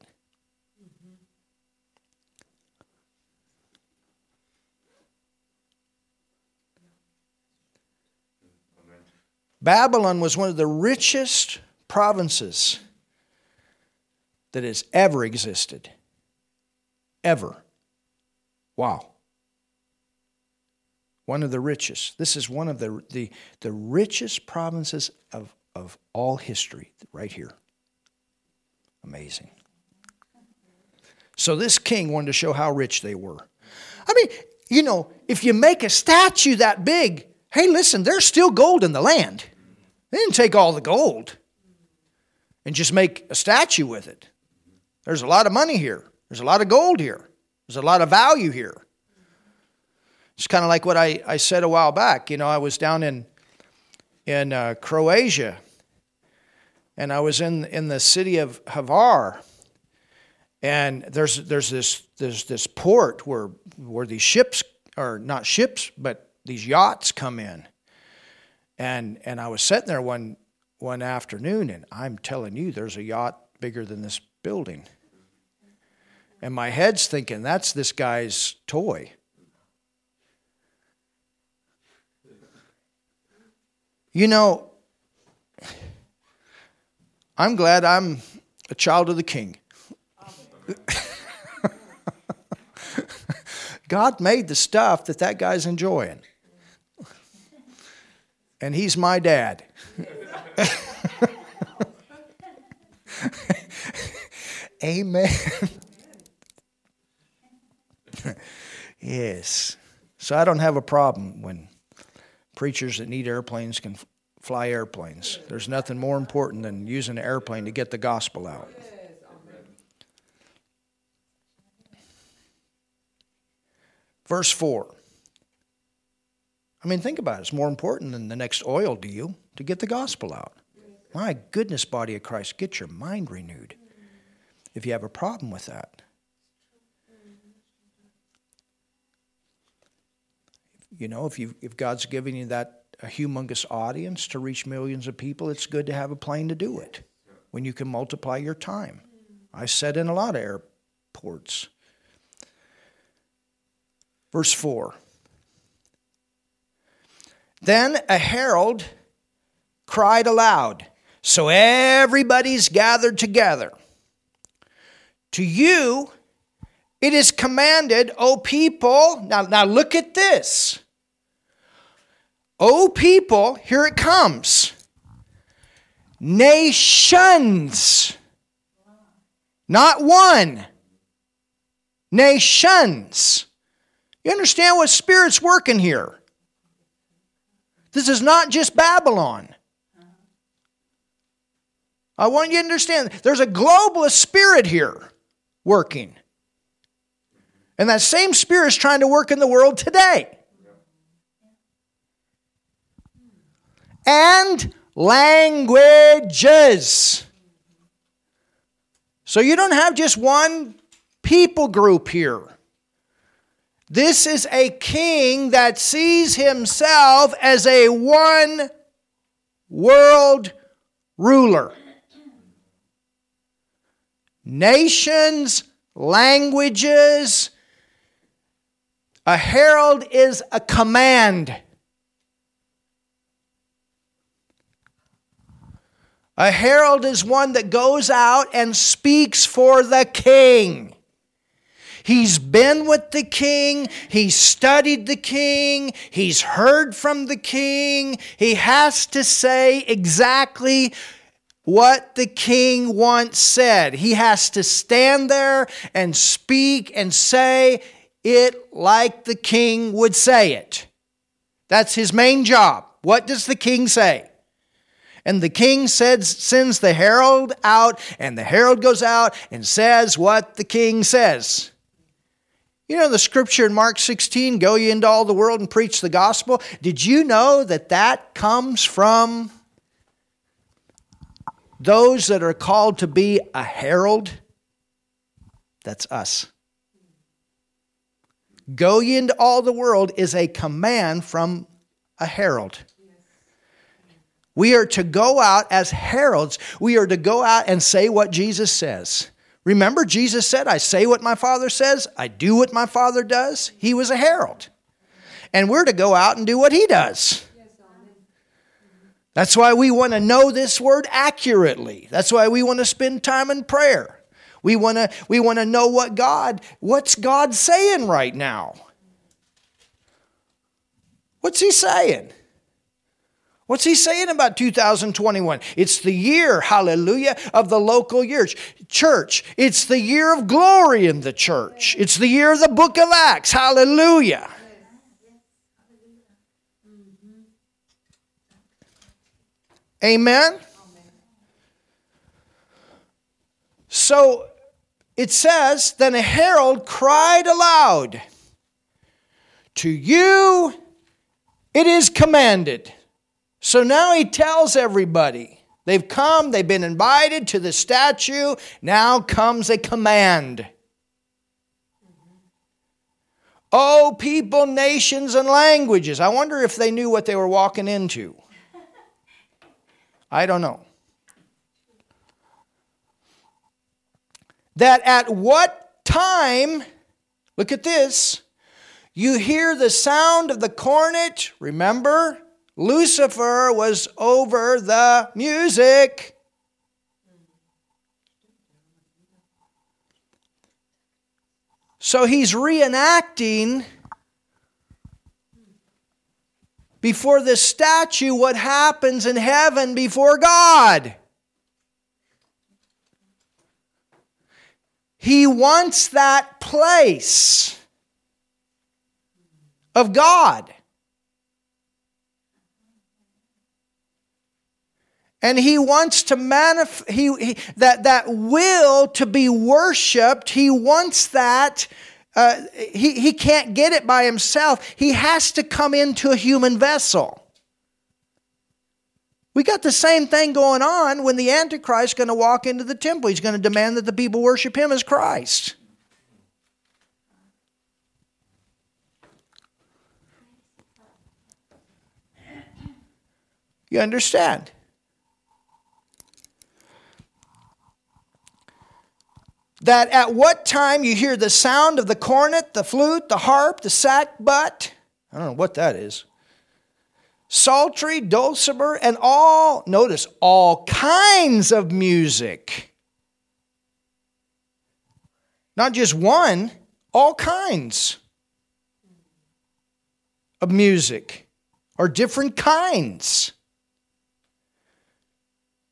Speaker 1: Babylon was one of the richest provinces that has ever existed. Ever. Wow one of the richest. This is one of the, the, the richest provinces of, of all history, right here. Amazing. So this king wanted to show how rich they were. I mean, you know, if you make a statue that big, hey, listen, there's still gold in the land. They didn't take all the gold and just make a statue with it. There's a lot of money here. There's a lot of gold here. There's a lot of value here. It's kind of like what I, I said a while back. You know, I was down in in uh, Croatia, and I was in in the city of Hvar, and there's there's this there's this port where where these ships are not ships but these yachts come in, and and I was sitting there one one afternoon, and I'm telling you, there's a yacht bigger than this building, and my head's thinking that's this guy's toy. You know, I'm glad I'm a child of the king. God made the stuff that that guy's enjoying. And he's my dad. Amen. yes. So I don't have a problem when preachers that need airplanes can fly airplanes. There's nothing more important than using an airplane to get the gospel out. Verse 4. I mean, think about it. It's more important than the next oil deal to get the gospel out. My goodness, body of Christ, get your mind renewed if you have a problem with that. You know, if you if God's giving you that a humongous audience to reach millions of people, it's good to have a plane to do it. When you can multiply your time. I said in a lot of airports. Verse 4. Then a herald cried aloud. So everybody's gathered together. To you it is commanded, O people. Now, now look at this. O people, here it comes. Nations. Not one. Nations. You understand what Spirit's working here? This is not just Babylon. I want you to understand there's a globalist spirit here working. And that same spirit is trying to work in the world today. And languages. So you don't have just one people group here. This is a king that sees himself as a one world ruler. Nations, languages. A herald is a command. A herald is one that goes out and speaks for the king. He's been with the king. He's studied the king. He's heard from the king. He has to say exactly what the king once said. He has to stand there and speak and say it like the king would say it. That's his main job. What does the king say? And the king says, sends the herald out, and the herald goes out and says what the king says. You know the scripture in Mark 16, go ye into all the world and preach the gospel? Did you know that that comes from those that are called to be a herald? That's us. Go ye into all the world is a command from a herald. We are to go out as heralds. We are to go out and say what Jesus says. Remember, Jesus said, I say what my Father says, I do what my Father does. He was a herald. And we're to go out and do what he does. That's why we want to know this word accurately. That's why we want to spend time in prayer. We want to we want to know what God, what's God saying right now? What's he saying? What's he saying about 2021? It's the year, hallelujah, of the local years. Church, it's the year of glory in the church. It's the year of the book of Acts, hallelujah. Amen? So it says, Then a herald cried aloud, To you it is commanded so now he tells everybody they've come, they've been invited to the statue. Now comes a command. Oh, people, nations, and languages. I wonder if they knew what they were walking into. I don't know. That at what time, look at this, you hear the sound of the cornet, remember? Lucifer was over the music. So he's reenacting before the statue what happens in heaven before God. He wants that place of God. and he wants to manifest he, he, that that will to be worshipped he wants that uh, he, he can't get it by himself he has to come into a human vessel we got the same thing going on when the antichrist is going to walk into the temple. He's going to demand that the people worship him as christ. You understand? That at what time you hear the sound of the cornet, the flute, the harp, the sackbut, I don't know what that is, psaltery, dulcimer, and all, notice, all kinds of music. Not just one, all kinds of music, or different kinds.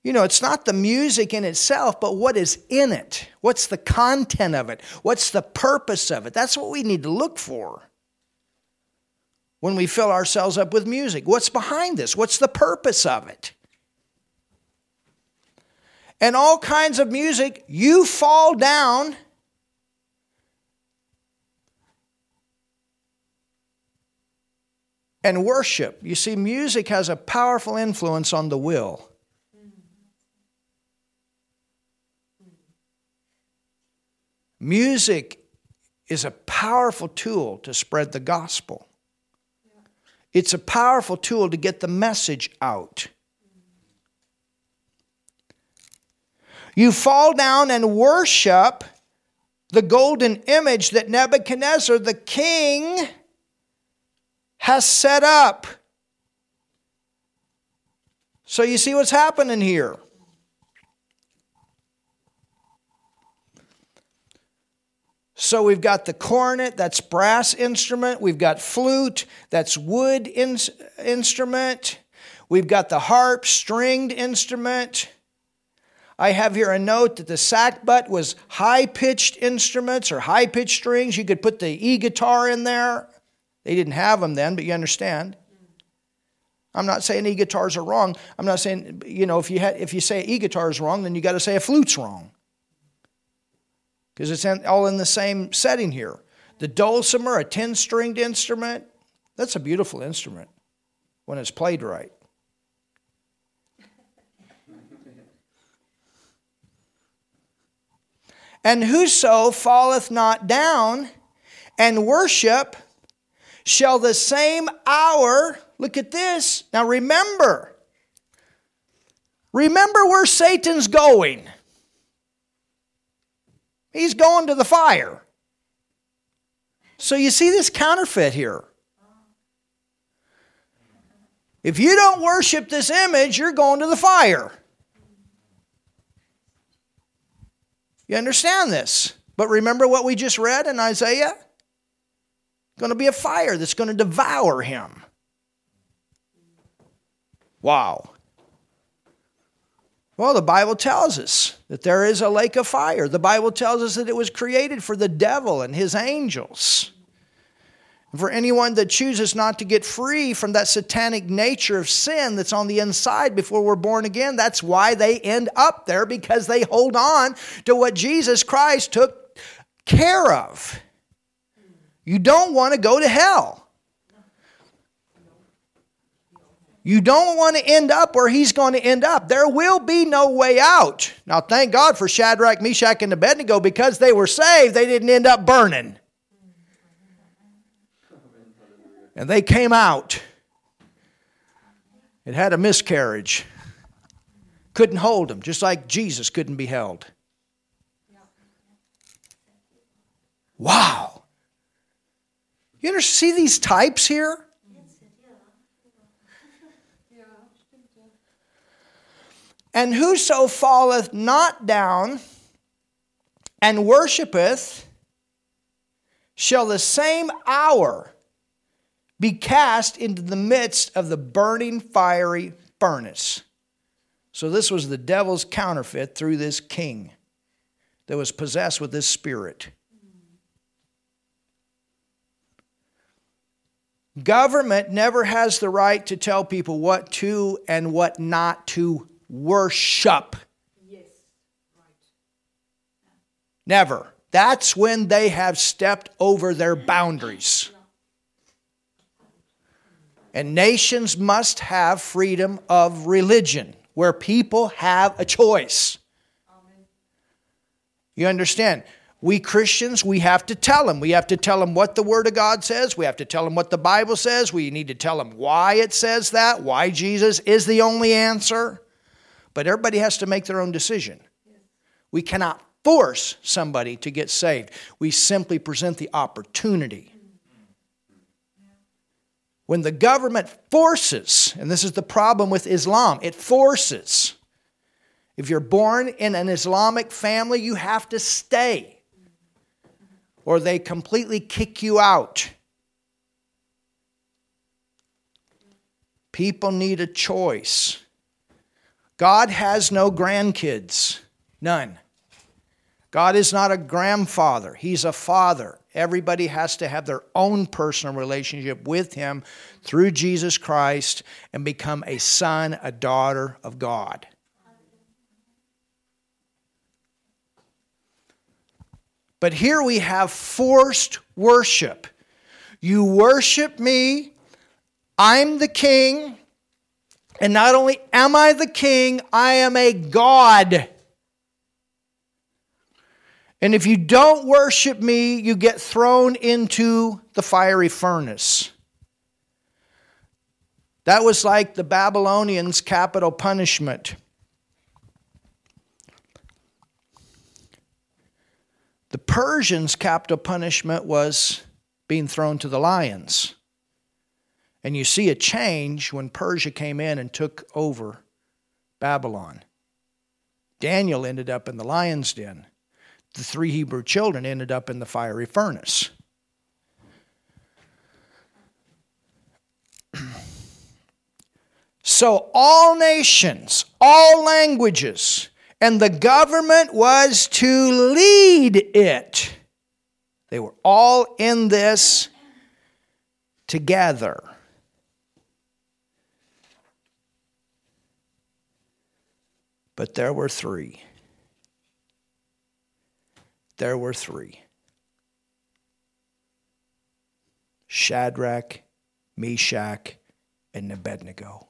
Speaker 1: You know, it's not the music in itself, but what is in it. What's the content of it? What's the purpose of it? That's what we need to look for when we fill ourselves up with music. What's behind this? What's the purpose of it? and all kinds of music, you fall down and worship. You see, music has a powerful influence on the will. Music is a powerful tool to spread the gospel. It's a powerful tool to get the message out. You fall down and worship the golden image that Nebuchadnezzar, the king, has set up. So you see what's happening here. So we've got the cornet, that's brass instrument. We've got flute, that's wood in- instrument. We've got the harp, stringed instrument. I have here a note that the sackbut was high pitched instruments or high pitched strings. You could put the e guitar in there. They didn't have them then, but you understand. I'm not saying e guitars are wrong. I'm not saying, you know, if you, if you say e guitar is wrong, then you got to say a flute's wrong because it's all in the same setting here. The dulcimer, a 10 stringed instrument, that's a beautiful instrument when it's played right. and whoso falleth not down and worship shall the same hour, look at this. Now remember, remember where Satan's going. He's going to the fire. So you see this counterfeit here. If you don't worship this image, you're going to the fire. You understand this? But remember what we just read in Isaiah? Going to be a fire that's going to devour him. Wow. Well, the Bible tells us that there is a lake of fire. The Bible tells us that it was created for the devil and his angels. For anyone that chooses not to get free from that satanic nature of sin that's on the inside before we're born again, that's why they end up there because they hold on to what Jesus Christ took care of. You don't want to go to hell. You don't want to end up where he's going to end up. There will be no way out. Now, thank God for Shadrach, Meshach, and Abednego because they were saved, they didn't end up burning. And they came out. It had a miscarriage. Couldn't hold them, just like Jesus couldn't be held. Wow. You ever see these types here? And whoso falleth not down and worshipeth shall the same hour be cast into the midst of the burning fiery furnace. So, this was the devil's counterfeit through this king that was possessed with this spirit. Government never has the right to tell people what to and what not to worship. Yes, right. Never. That's when they have stepped over their boundaries. And nations must have freedom of religion where people have a choice. You understand? We Christians, we have to tell them. We have to tell them what the Word of God says. We have to tell them what the Bible says. We need to tell them why it says that, why Jesus is the only answer. But everybody has to make their own decision. We cannot force somebody to get saved, we simply present the opportunity. When the government forces, and this is the problem with Islam, it forces. If you're born in an Islamic family, you have to stay, or they completely kick you out. People need a choice. God has no grandkids, none. God is not a grandfather, He's a father. Everybody has to have their own personal relationship with Him through Jesus Christ and become a son, a daughter of God. But here we have forced worship. You worship me, I'm the king, and not only am I the king, I am a God. And if you don't worship me, you get thrown into the fiery furnace. That was like the Babylonians' capital punishment. The Persians' capital punishment was being thrown to the lions. And you see a change when Persia came in and took over Babylon. Daniel ended up in the lion's den. The three Hebrew children ended up in the fiery furnace. so, all nations, all languages, and the government was to lead it. They were all in this together. But there were three. There were three Shadrach, Meshach, and Abednego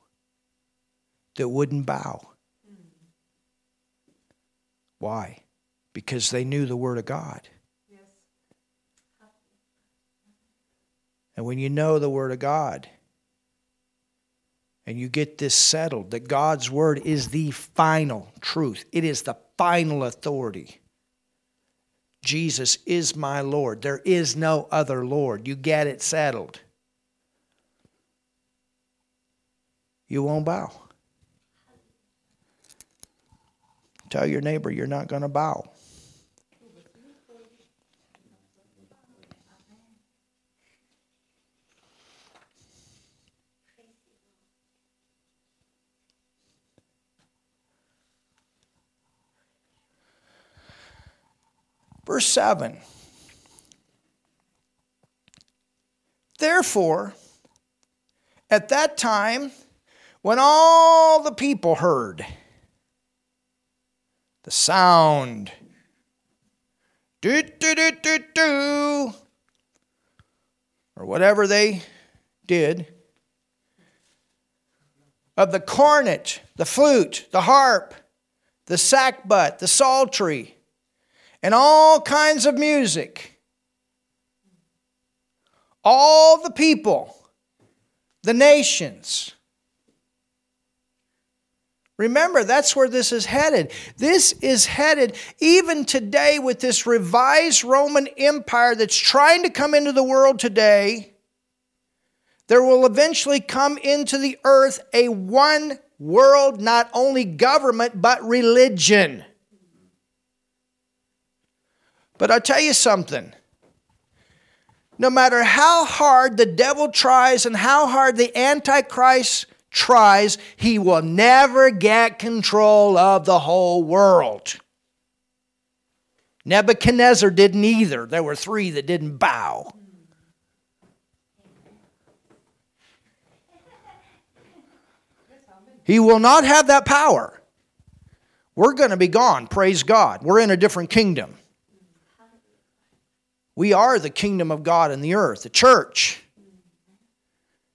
Speaker 1: that wouldn't bow. Why? Because they knew the Word of God. And when you know the Word of God, and you get this settled that God's Word is the final truth, it is the final authority. Jesus is my Lord. There is no other Lord. You get it settled. You won't bow. Tell your neighbor you're not going to bow. Verse 7. Therefore, at that time, when all the people heard, the sound. Do, do, do, do, do. Or whatever they did. Of the cornet, the flute, the harp, the sackbut, the psaltery, and all kinds of music. All the people, the nations, Remember, that's where this is headed. This is headed even today with this revised Roman Empire that's trying to come into the world today. There will eventually come into the earth a one world, not only government, but religion. But I'll tell you something. No matter how hard the devil tries and how hard the Antichrist tries, he will never get control of the whole world. Nebuchadnezzar didn't either. There were three that didn't bow. He will not have that power. We're going to be gone, praise God. We're in a different kingdom. We are the kingdom of God in the earth, the church.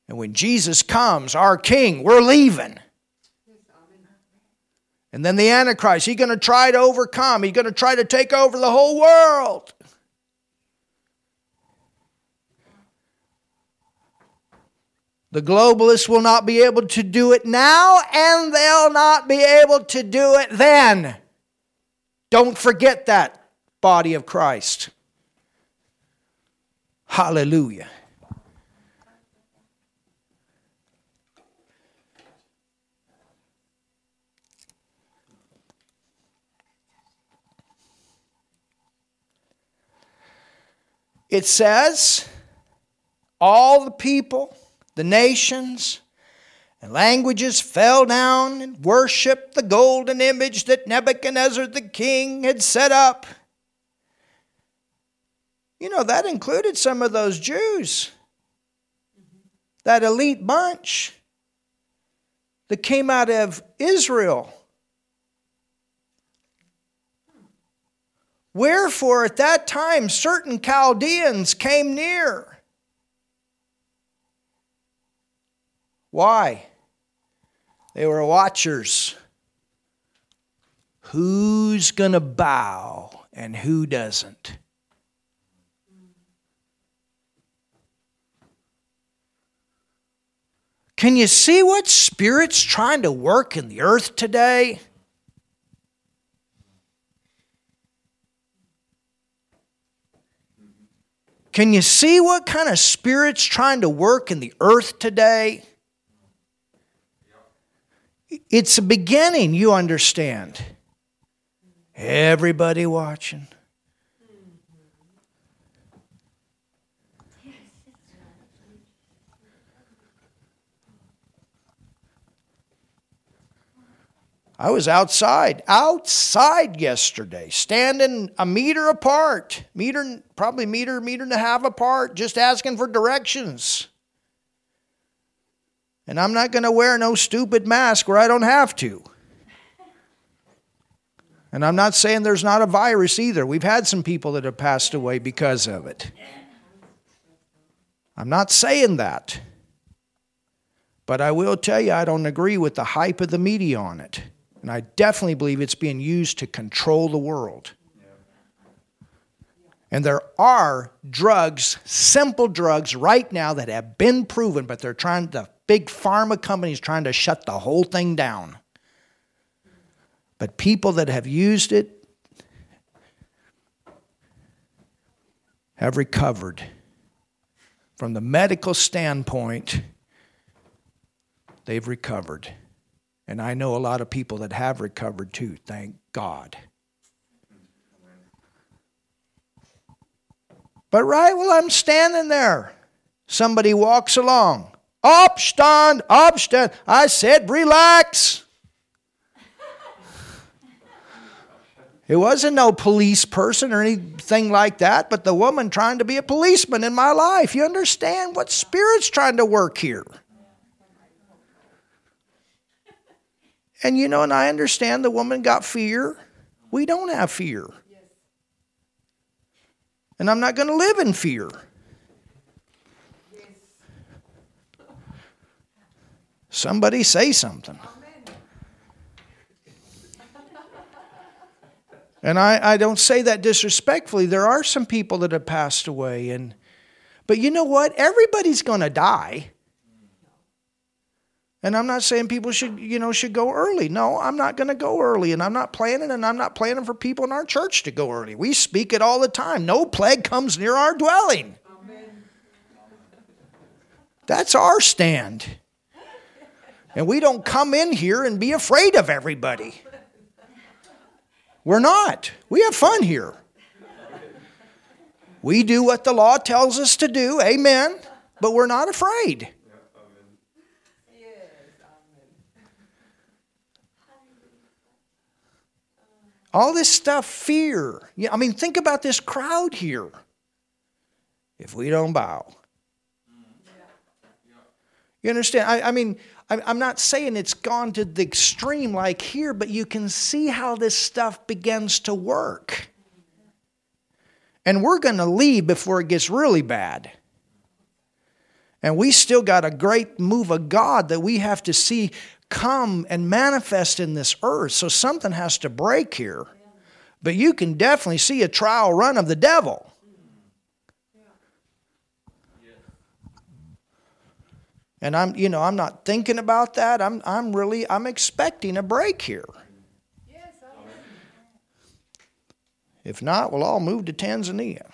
Speaker 1: And when Jesus comes, our King, we're leaving. And then the Antichrist, he's going to try to overcome. He's going to try to take over the whole world. The globalists will not be able to do it now, and they'll not be able to do it then. Don't forget that, body of Christ. Hallelujah. It says, all the people, the nations, and languages fell down and worshiped the golden image that Nebuchadnezzar the king had set up. You know, that included some of those Jews, that elite bunch that came out of Israel. Wherefore at that time certain Chaldeans came near. Why? They were watchers. Who's going to bow and who doesn't? Can you see what Spirit's trying to work in the earth today? Can you see what kind of Spirit's trying to work in the earth today? It's a beginning, you understand. Everybody watching. I was outside, outside yesterday, standing a meter apart, meter, probably meter, meter and a half apart, just asking for directions. And I'm not going to wear no stupid mask where I don't have to. And I'm not saying there's not a virus either. We've had some people that have passed away because of it. I'm not saying that. But I will tell you, I don't agree with the hype of the media on it. And I definitely believe it's being used to control the world. And there are drugs, simple drugs right now that have been proven, but they're trying, the big pharma companies trying to shut the whole thing down. But people that have used it have recovered. From the medical standpoint, they've recovered. And I know a lot of people that have recovered too, thank God. But right while I'm standing there, somebody walks along. Abstand, Abstand. I said, relax. It wasn't no police person or anything like that, but the woman trying to be a policeman in my life. You understand what spirit's trying to work here? And you know, and I understand the woman got fear. We don't have fear. And I'm not going to live in fear. Somebody say something. And I, I don't say that disrespectfully. There are some people that have passed away. And, but you know what? Everybody's going to die. And I'm not saying people should, you know, should go early. No, I'm not going to go early, and I'm not planning, and I'm not planning for people in our church to go early. We speak it all the time. No plague comes near our dwelling. Amen. That's our stand. And we don't come in here and be afraid of everybody. We're not. We have fun here. We do what the law tells us to do, amen, but we're not afraid. All this stuff, fear. I mean, think about this crowd here. If we don't bow. You understand? I, I mean, I'm not saying it's gone to the extreme like here, but you can see how this stuff begins to work. And we're going to leave before it gets really bad. And we still got a great move of God that we have to see come and manifest in this earth. So something has to break here. But you can definitely see a trial run of the devil. And I'm, you know, I'm not thinking about that. I'm, I'm really, I'm expecting a break here. If not, we'll all move to Tanzania.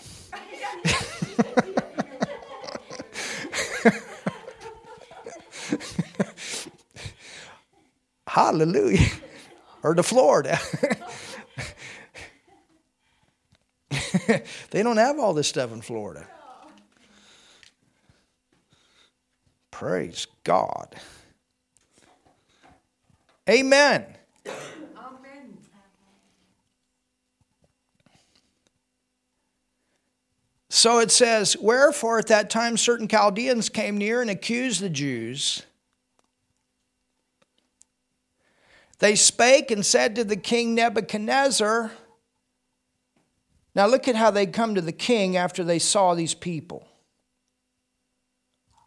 Speaker 1: Hallelujah. Or to Florida. they don't have all this stuff in Florida. Praise God. Amen. Amen. So it says, Wherefore at that time certain Chaldeans came near and accused the Jews. They spake and said to the king Nebuchadnezzar, Now look at how they come to the king after they saw these people.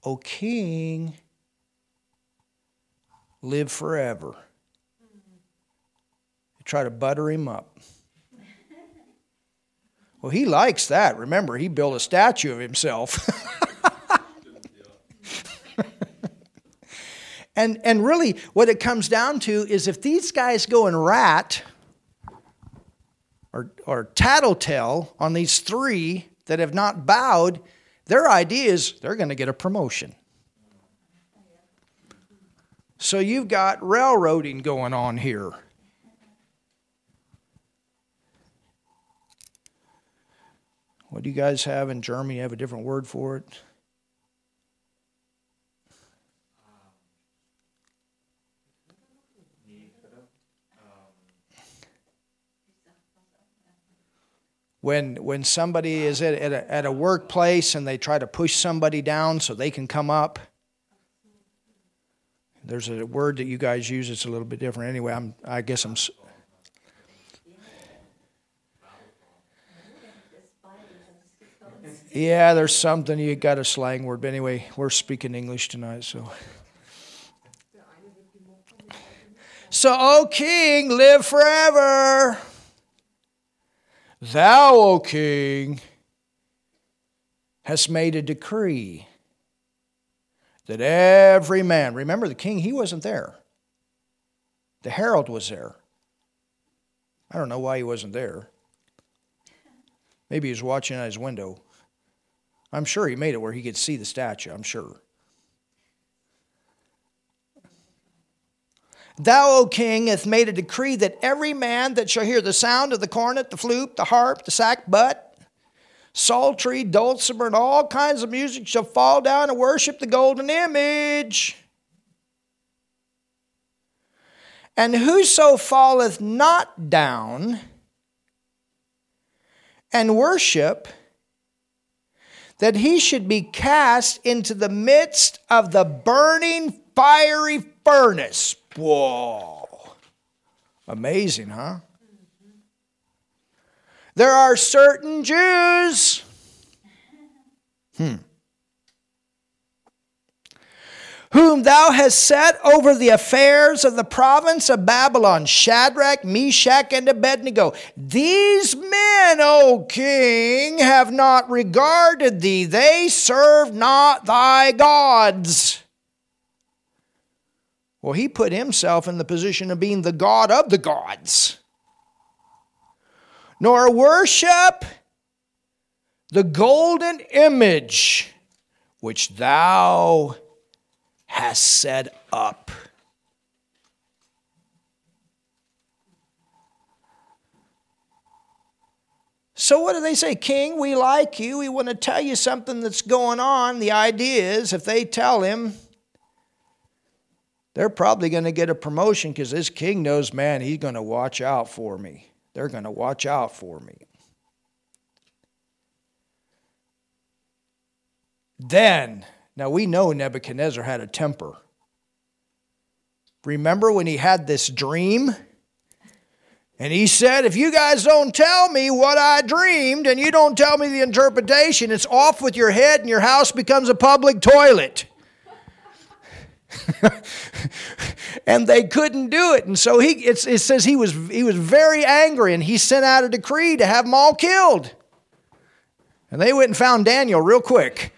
Speaker 1: O king, live forever. They try to butter him up. Well, he likes that. Remember, he built a statue of himself. and, and really, what it comes down to is if these guys go and rat or, or tattletale on these three that have not bowed, their idea is they're going to get a promotion. So you've got railroading going on here. What do you guys have in Germany? You have a different word for it? When when somebody is at, at, a, at a workplace and they try to push somebody down so they can come up there's a word that you guys use it's a little bit different anyway i'm i guess i'm Yeah, there's something you got a slang word, but anyway, we're speaking English tonight, so. So, O King, live forever. Thou, O King, hast made a decree that every man, remember the king, he wasn't there. The herald was there. I don't know why he wasn't there. Maybe he was watching out his window. I'm sure he made it where he could see the statue, I'm sure. Thou, O king, hast made a decree that every man that shall hear the sound of the cornet, the flute, the harp, the sackbut, psaltery, dulcimer, and all kinds of music shall fall down and worship the golden image. And whoso falleth not down and worship, that he should be cast into the midst of the burning fiery furnace. Whoa. Amazing, huh? There are certain Jews. Hmm whom thou hast set over the affairs of the province of Babylon, Shadrach, Meshach, and Abednego. These men, O king, have not regarded thee. They serve not thy gods. Well, he put himself in the position of being the God of the gods. Nor worship the golden image which thou hast set up. So, what do they say? King, we like you. We want to tell you something that's going on. The idea is if they tell him, they're probably going to get a promotion because this king knows, man, he's going to watch out for me. They're going to watch out for me. Then now we know Nebuchadnezzar had a temper. Remember when he had this dream? And he said, If you guys don't tell me what I dreamed and you don't tell me the interpretation, it's off with your head and your house becomes a public toilet. and they couldn't do it. And so he, it says he was, he was very angry and he sent out a decree to have them all killed. And they went and found Daniel real quick.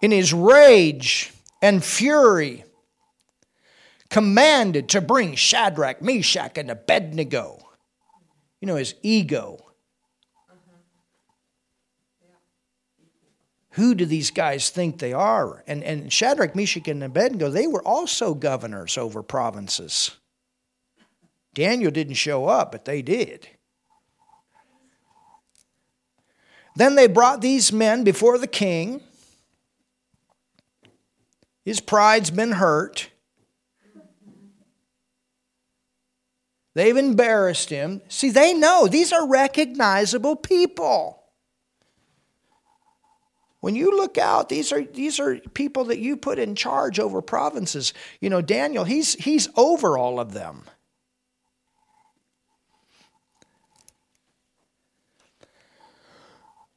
Speaker 1: in his rage and fury, commanded to bring Shadrach, Meshach, and Abednego. You know, his ego. Who do these guys think they are? And, and Shadrach, Meshach, and Abednego, they were also governors over provinces. Daniel didn't show up, but they did. Then they brought these men before the king. His pride's been hurt. They've embarrassed him. See, they know these are recognizable people when you look out, these are these are people that you put in charge over provinces. You know, Daniel, he's he's over all of them.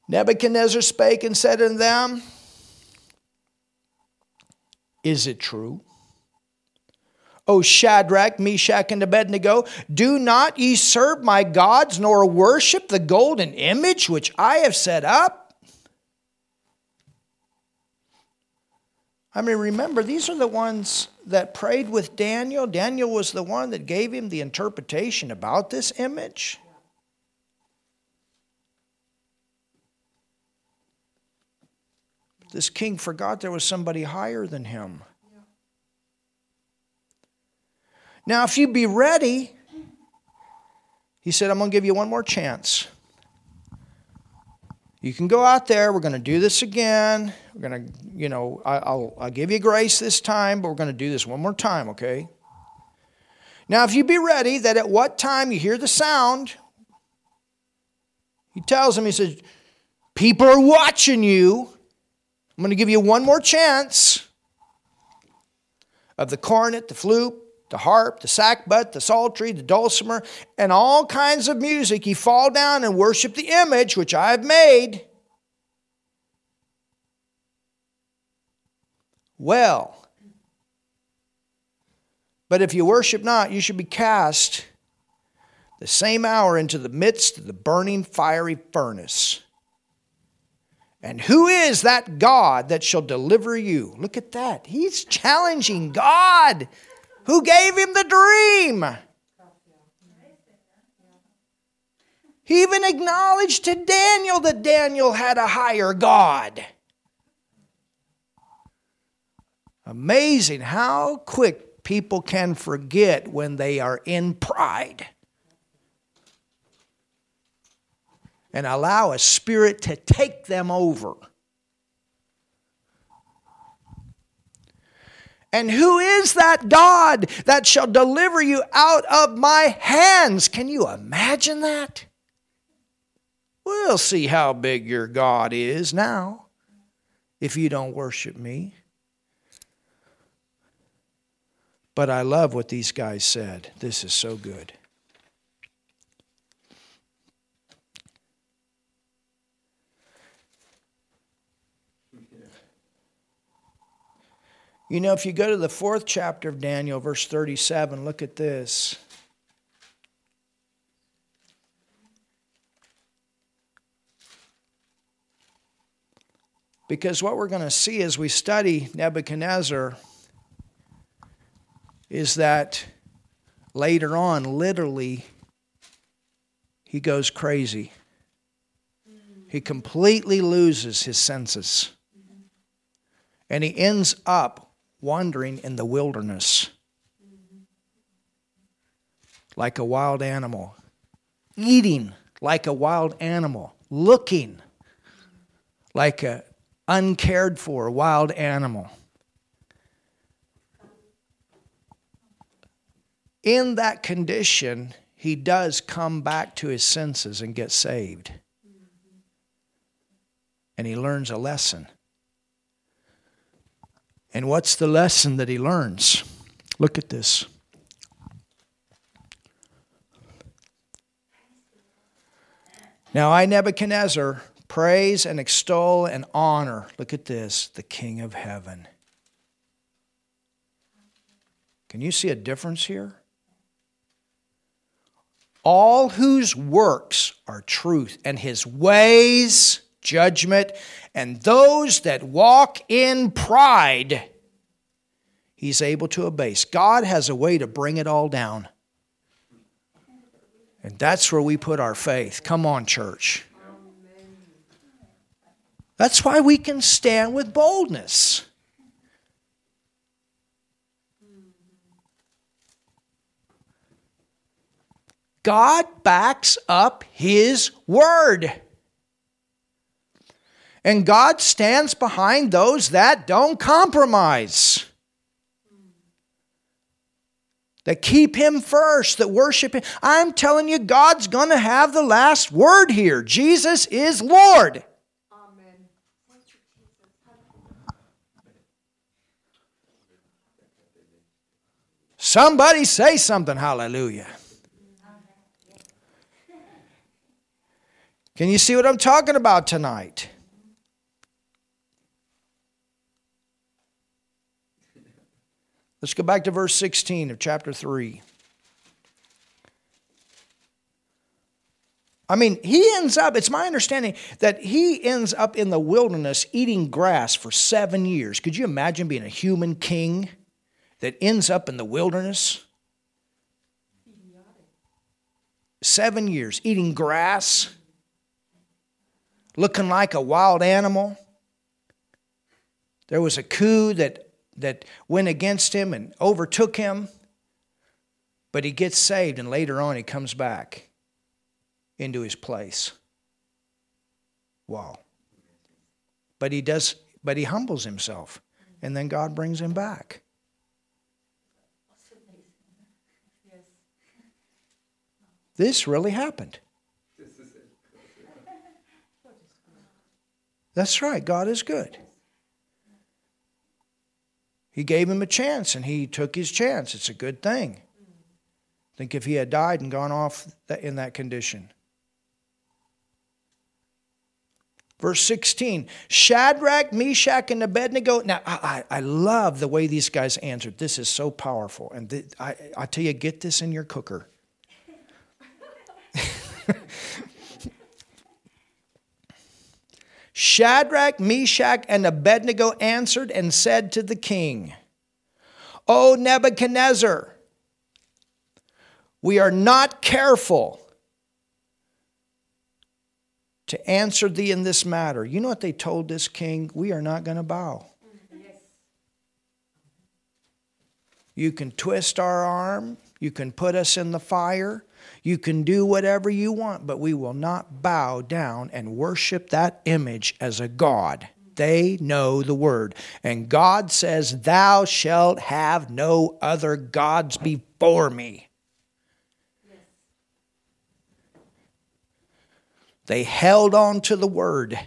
Speaker 1: Nebuchadnezzar spake and said unto them, Is it true? O Shadrach, Meshach, and Abednego, do not ye serve my gods, nor worship the golden image which I have set up. I mean, remember, these are the ones that prayed with Daniel. Daniel was the one that gave him the interpretation about this image. This king forgot there was somebody higher than him. Now, if you be ready, he said, I'm going to give you one more chance. You can go out there. We're going to do this again. We're going to, you know, I'll, I'll give you grace this time, but we're going to do this one more time, okay? Now, if you be ready, that at what time you hear the sound, he tells him, he says, People are watching you. I'm going to give you one more chance of the cornet, the flute, the harp, the sackbut, the psaltery, the dulcimer, and all kinds of music, ye fall down and worship the image which I have made. Well, but if you worship not, you should be cast the same hour into the midst of the burning fiery furnace. And who is that God that shall deliver you? Look at that. He's challenging God who gave him the dream. He even acknowledged to Daniel that Daniel had a higher God. Amazing how quick people can forget when they are in pride and allow a spirit to take them over. And who is that God that shall deliver you out of my hands? Can you imagine that? We'll see how big your God is now if you don't worship me. But I love what these guys said. This is so good. You know, if you go to the fourth chapter of Daniel, verse 37, look at this. Because what we're going to see as we study Nebuchadnezzar is that later on, literally, he goes crazy. He completely loses his senses. And he ends up wandering in the wilderness like a wild animal, eating like a wild animal, looking like an uncared for wild animal. In that condition, he does come back to his senses and get saved. And he learns a lesson. And what's the lesson that he learns? Look at this. Now I, Nebuchadnezzar, praise and extol and honor, look at this, the King of heaven. Can you see a difference here? All whose works are truth, and his ways judgment, and those that walk in pride, he's able to abase. God has a way to bring it all down. And that's where we put our faith. Come on, church. That's why we can stand with boldness. God backs up His word. And God stands behind those that don't compromise. That keep Him first, that worship Him. I'm telling you, God's going to have the last word here. Jesus is Lord. Somebody say something, hallelujah. Can you see what I'm talking about tonight? Let's go back to verse 16 of chapter 3. I mean, he ends up, it's my understanding that he ends up in the wilderness eating grass for seven years. Could you imagine being a human king that ends up in the wilderness? Seven years eating grass, looking like a wild animal. There was a coup that, that went against him and overtook him, but he gets saved, and later on he comes back into his place. Wow. But he does, but he humbles himself, and then God brings him back. This really happened. That's right, God is good. He gave him a chance and he took his chance. It's a good thing. Think if he had died and gone off in that condition. Verse 16 Shadrach, Meshach, and Abednego. Now, I, I love the way these guys answered. This is so powerful. And th- I, I tell you, get this in your cooker. Shadrach, Meshach, and Abednego answered and said to the king, O Nebuchadnezzar, we are not careful to answer thee in this matter. You know what they told this king? We are not going to bow. You can twist our arm, you can put us in the fire, you can do whatever you want, but we will not bow down and worship that image as a God. They know the word. And God says, Thou shalt have no other gods before me. They held on to the word.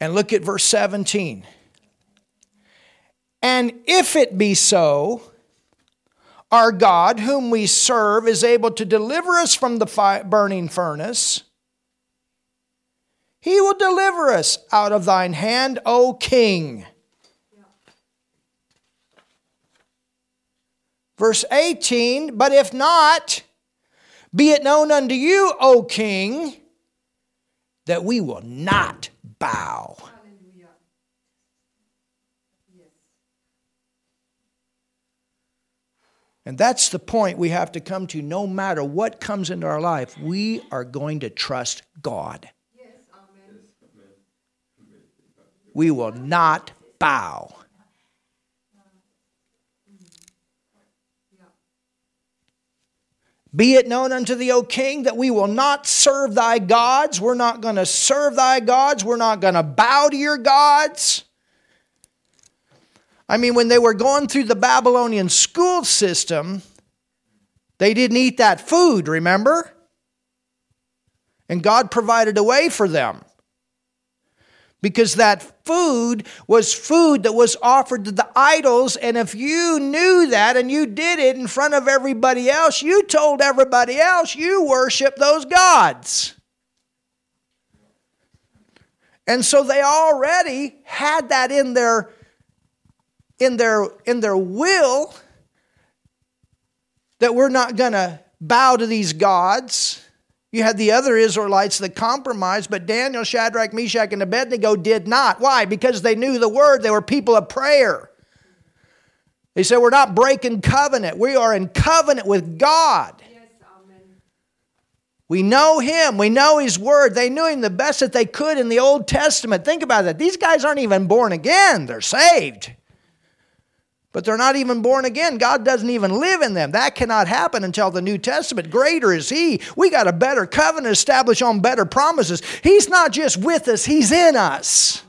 Speaker 1: And look at verse 17. And if it be so, our God, whom we serve, is able to deliver us from the fire, burning furnace. He will deliver us out of thine hand, O King. Verse 18, but if not, be it known unto you, O king, that we will not bow. And that's the point we have to come to. No matter what comes into our life, we are going to trust God. Yes, we will not bow. Be it known unto thee, O king, that we will not serve thy gods. We're not going to serve thy gods. We're not going to bow to your gods. I mean, when they were going through the Babylonian school system, they didn't eat that food, remember? And God provided a way for them because that food was food that was offered to the idols. And if you knew that and you did it in front of everybody else, you told everybody else you worship those gods. And so they already had that in their in their in their will that we're not going to bow to these gods. You had the other Israelites that compromised, but Daniel, Shadrach, Meshach, and Abednego did not. Why? Because they knew the word. They were people of prayer. They said, We're not breaking covenant. We are in covenant with God. we know Him. We know His Word. They knew Him the best that they could in the Old Testament. Think about that. These guys aren't even born again, they're saved but they're not even born again. God doesn't even live in them. That cannot happen until the New Testament. Greater is He. We got a better covenant established on better promises. He's not just with us, He's in us.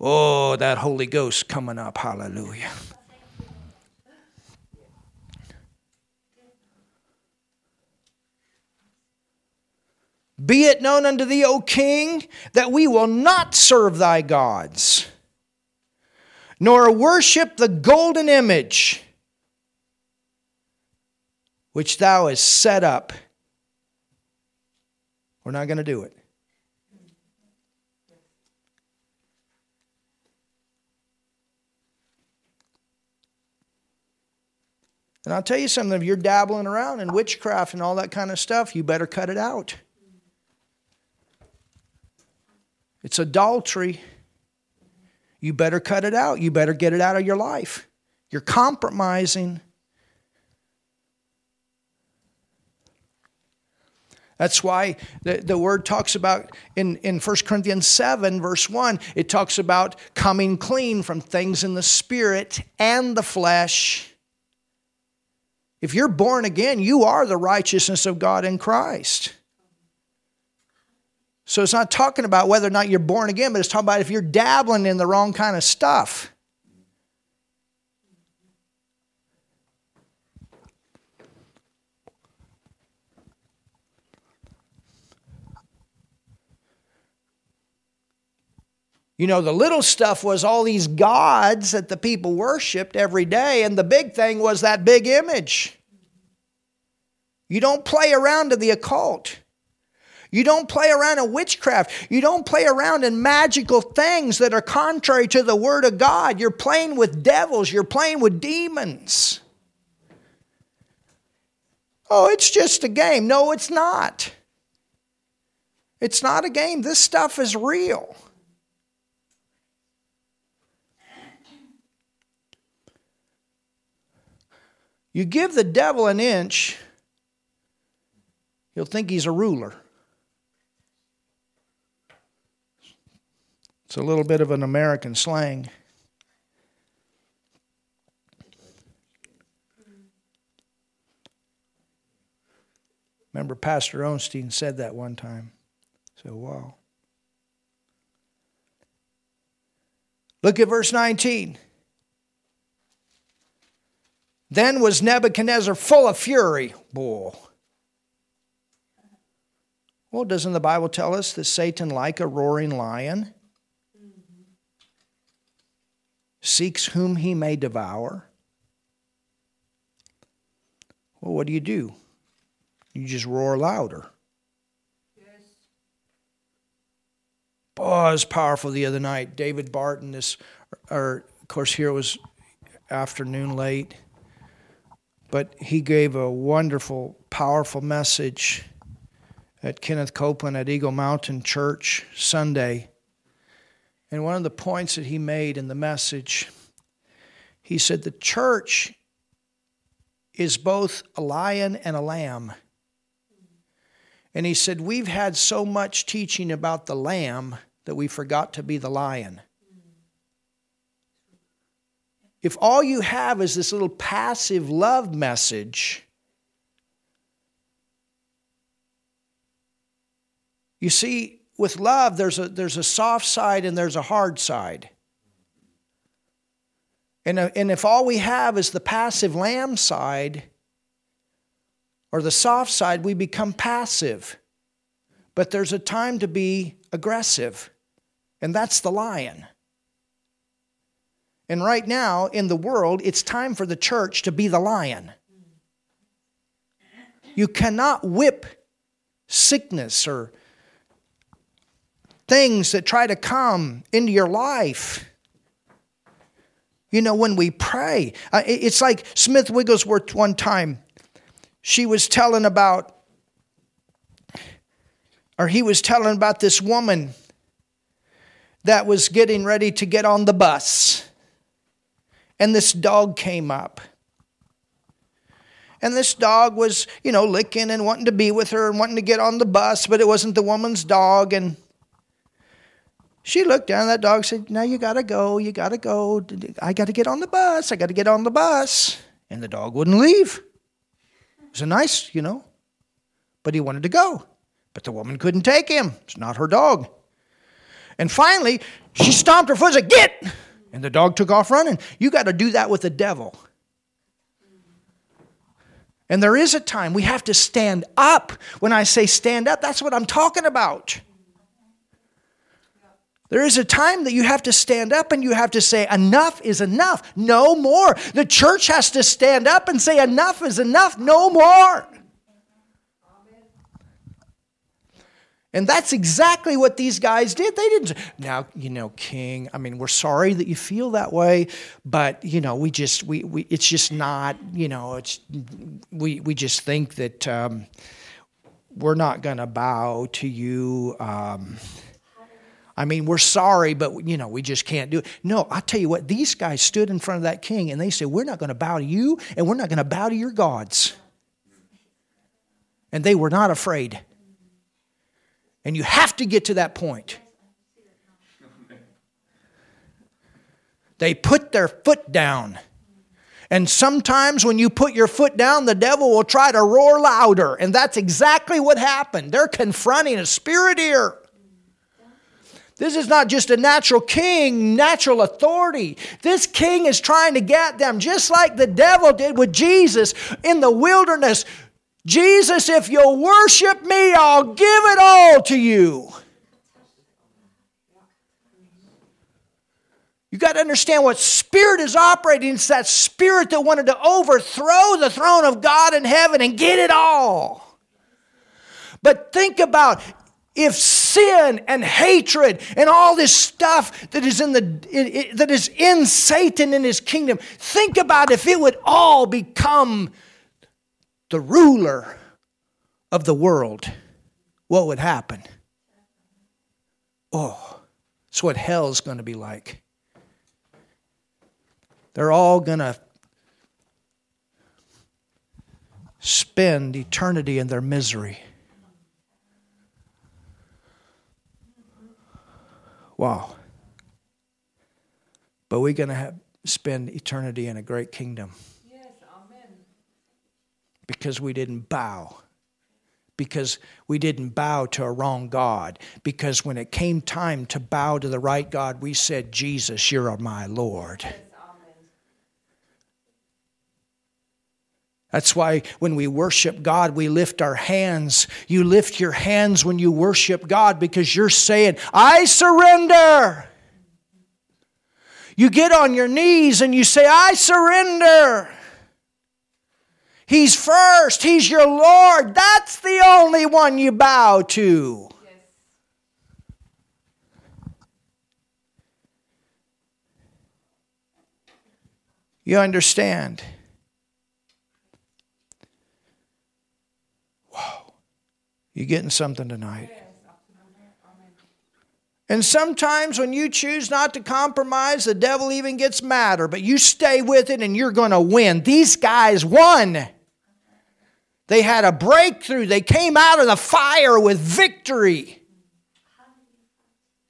Speaker 1: Oh, that Holy Ghost coming up. Hallelujah. Be it known unto thee, O king, that we will not serve thy gods, nor worship the golden image which thou hast set up. We're not going to do it. And I'll tell you something if you're dabbling around in witchcraft and all that kind of stuff, you better cut it out. It's adultery. You better cut it out. You better get it out of your life. You're compromising. That's why the, the word talks about in, in 1 Corinthians 7, verse 1, it talks about coming clean from things in the spirit and the flesh if you're born again, you are the righteousness of God in Christ. So it's not talking about whether or not you're born again, but it's talking about if you're dabbling in the wrong kind of stuff. You know, the little stuff was all these gods that the people worshiped every day, and the big thing was that big image. You don't play around in the occult. You don't play around in witchcraft. You don't play around in magical things that are contrary to the Word of God. You're playing with devils, you're playing with demons. Oh, it's just a game. No, it's not. It's not a game. This stuff is real. You give the devil an inch, he'll think he's a ruler. It's a little bit of an American slang. Remember, Pastor Osteen said that one time. So, wow. Look at verse 19. Then was Nebuchadnezzar full of fury. Boy. Well, doesn't the Bible tell us that Satan, like a roaring lion, seeks whom he may devour? Well, what do you do? You just roar louder. Yes. Boy, it was powerful the other night. David Barton, this, or of course, here it was afternoon late but he gave a wonderful, powerful message at Kenneth Copeland at Eagle Mountain Church Sunday. And one of the points that he made in the message, he said, The church is both a lion and a lamb. And he said, We've had so much teaching about the lamb that we forgot to be the lion. If all you have is this little passive love message, you see, with love, there's a, there's a soft side and there's a hard side. And, uh, and if all we have is the passive lamb side or the soft side, we become passive. But there's a time to be aggressive, and that's the lion. And right now in the world, it's time for the church to be the lion. You cannot whip sickness or things that try to come into your life. You know, when we pray, uh, it's like Smith Wigglesworth one time, she was telling about, or he was telling about this woman that was getting ready to get on the bus and this dog came up. And this dog was, you know, licking and wanting to be with her and wanting to get on the bus, but it wasn't the woman's dog. And she looked down at that dog and said, Now you got to go. You got to go. I got to get on the bus. I got to get on the bus. And the dog wouldn't leave. It was a nice, you know, but he wanted to go. But the woman couldn't take him. It's not her dog. And finally, she stomped her foot and said, Get! And the dog took off running. You got to do that with the devil. And there is a time we have to stand up. When I say stand up, that's what I'm talking about. There is a time that you have to stand up and you have to say, enough is enough. No more. The church has to stand up and say, enough is enough. No more. And that's exactly what these guys did. They didn't. Now, you know, King, I mean, we're sorry that you feel that way, but, you know, we just, we, we it's just not, you know, it's, we, we just think that um, we're not going to bow to you. Um, I mean, we're sorry, but you know, we just can't do it. No, I'll tell you what, these guys stood in front of that king and they said, We're not going to bow to you and we're not going to bow to your gods. And they were not afraid. And you have to get to that point. They put their foot down. And sometimes when you put your foot down, the devil will try to roar louder. And that's exactly what happened. They're confronting a spirit here. This is not just a natural king, natural authority. This king is trying to get them, just like the devil did with Jesus in the wilderness. Jesus, if you'll worship me, I'll give it all to you. You got to understand what spirit is operating. It's that spirit that wanted to overthrow the throne of God in heaven and get it all. But think about if sin and hatred and all this stuff that is in the it, it, that is in Satan and his kingdom, think about if it would all become the ruler of the world, what would happen? Oh, it's what hell's going to be like. They're all going to spend eternity in their misery. Wow. But we're going to spend eternity in a great kingdom. Yes, amen. Because we didn't bow. Because we didn't bow to a wrong God. Because when it came time to bow to the right God, we said, Jesus, you're my Lord. Yes. That's why when we worship God, we lift our hands. You lift your hands when you worship God because you're saying, I surrender. You get on your knees and you say, I surrender. He's first, He's your Lord. That's the only one you bow to. You understand? You getting something tonight? And sometimes when you choose not to compromise, the devil even gets madder, but you stay with it and you're going to win. These guys won. They had a breakthrough. They came out of the fire with victory.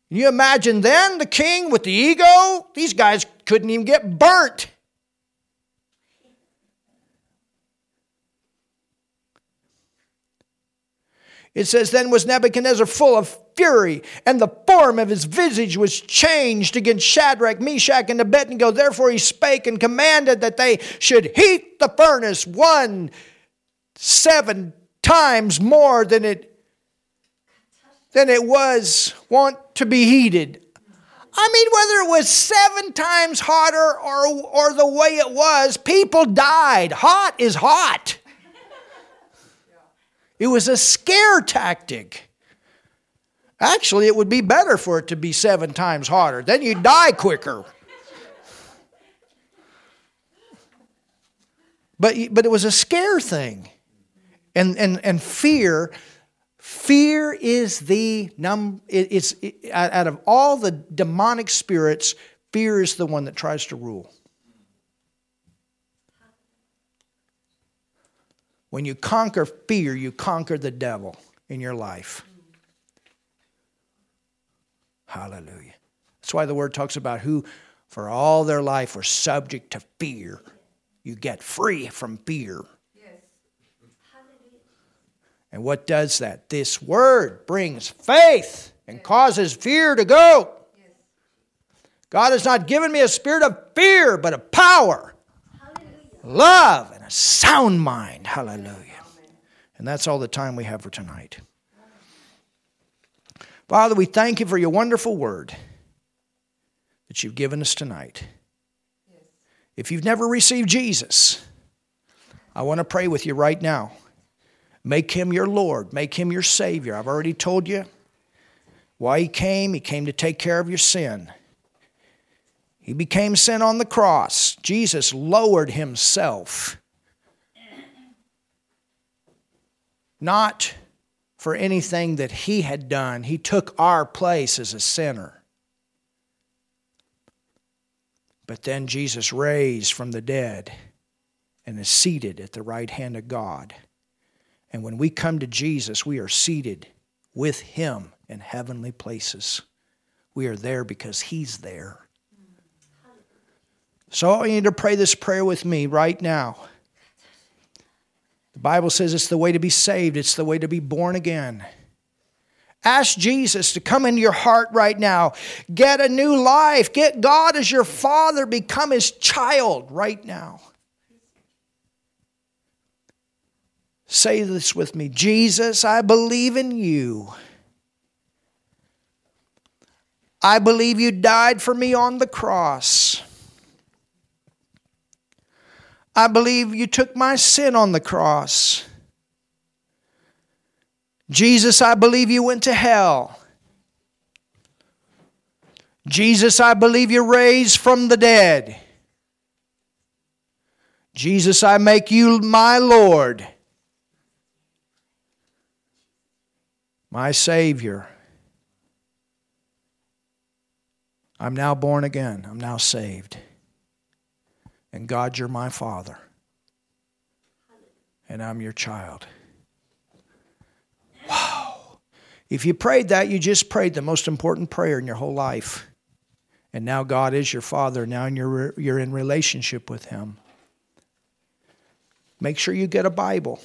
Speaker 1: Can you imagine then the king with the ego? These guys couldn't even get burnt. It says, Then was Nebuchadnezzar full of fury, and the form of his visage was changed against Shadrach, Meshach, and Abednego. Therefore he spake and commanded that they should heat the furnace one seven times more than it than it was wont to be heated. I mean, whether it was seven times hotter or, or the way it was, people died. Hot is hot. It was a scare tactic. Actually, it would be better for it to be seven times harder. Then you'd die quicker. But, but it was a scare thing. And, and, and fear, fear is the num it, it's it, out of all the demonic spirits, fear is the one that tries to rule. When you conquer fear, you conquer the devil in your life. Hallelujah. That's why the word talks about who for all their life were subject to fear. You get free from fear. And what does that? This word brings faith and causes fear to go. God has not given me a spirit of fear, but of power, love, a sound mind. Hallelujah. And that's all the time we have for tonight. Father, we thank you for your wonderful word. that you've given us tonight. If you've never received Jesus, I want to pray with you right now. Make him your Lord, make him your Savior. I've already told you why he came. He came to take care of your sin. He became sin on the cross. Jesus lowered himself. Not for anything that he had done, he took our place as a sinner. But then Jesus raised from the dead and is seated at the right hand of God. And when we come to Jesus, we are seated with him in heavenly places. We are there because he's there. So I want you to pray this prayer with me right now. The Bible says it's the way to be saved, it's the way to be born again. Ask Jesus to come into your heart right now. Get a new life. Get God as your Father. Become His child right now. Say this with me Jesus, I believe in you. I believe you died for me on the cross. I believe you took my sin on the cross. Jesus, I believe you went to hell. Jesus, I believe you raised from the dead. Jesus, I make you my Lord, my Savior. I'm now born again. I'm now saved. And God, you're my Father. And I'm your child. Wow. If you prayed that, you just prayed the most important prayer in your whole life. And now God is your Father. Now you're, you're in relationship with Him. Make sure you get a Bible.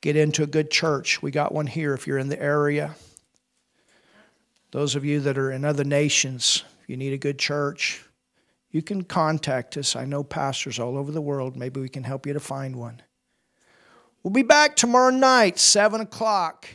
Speaker 1: Get into a good church. We got one here if you're in the area. Those of you that are in other nations, you need a good church, you can contact us. I know pastors all over the world. Maybe we can help you to find one. We'll be back tomorrow night, 7 o'clock.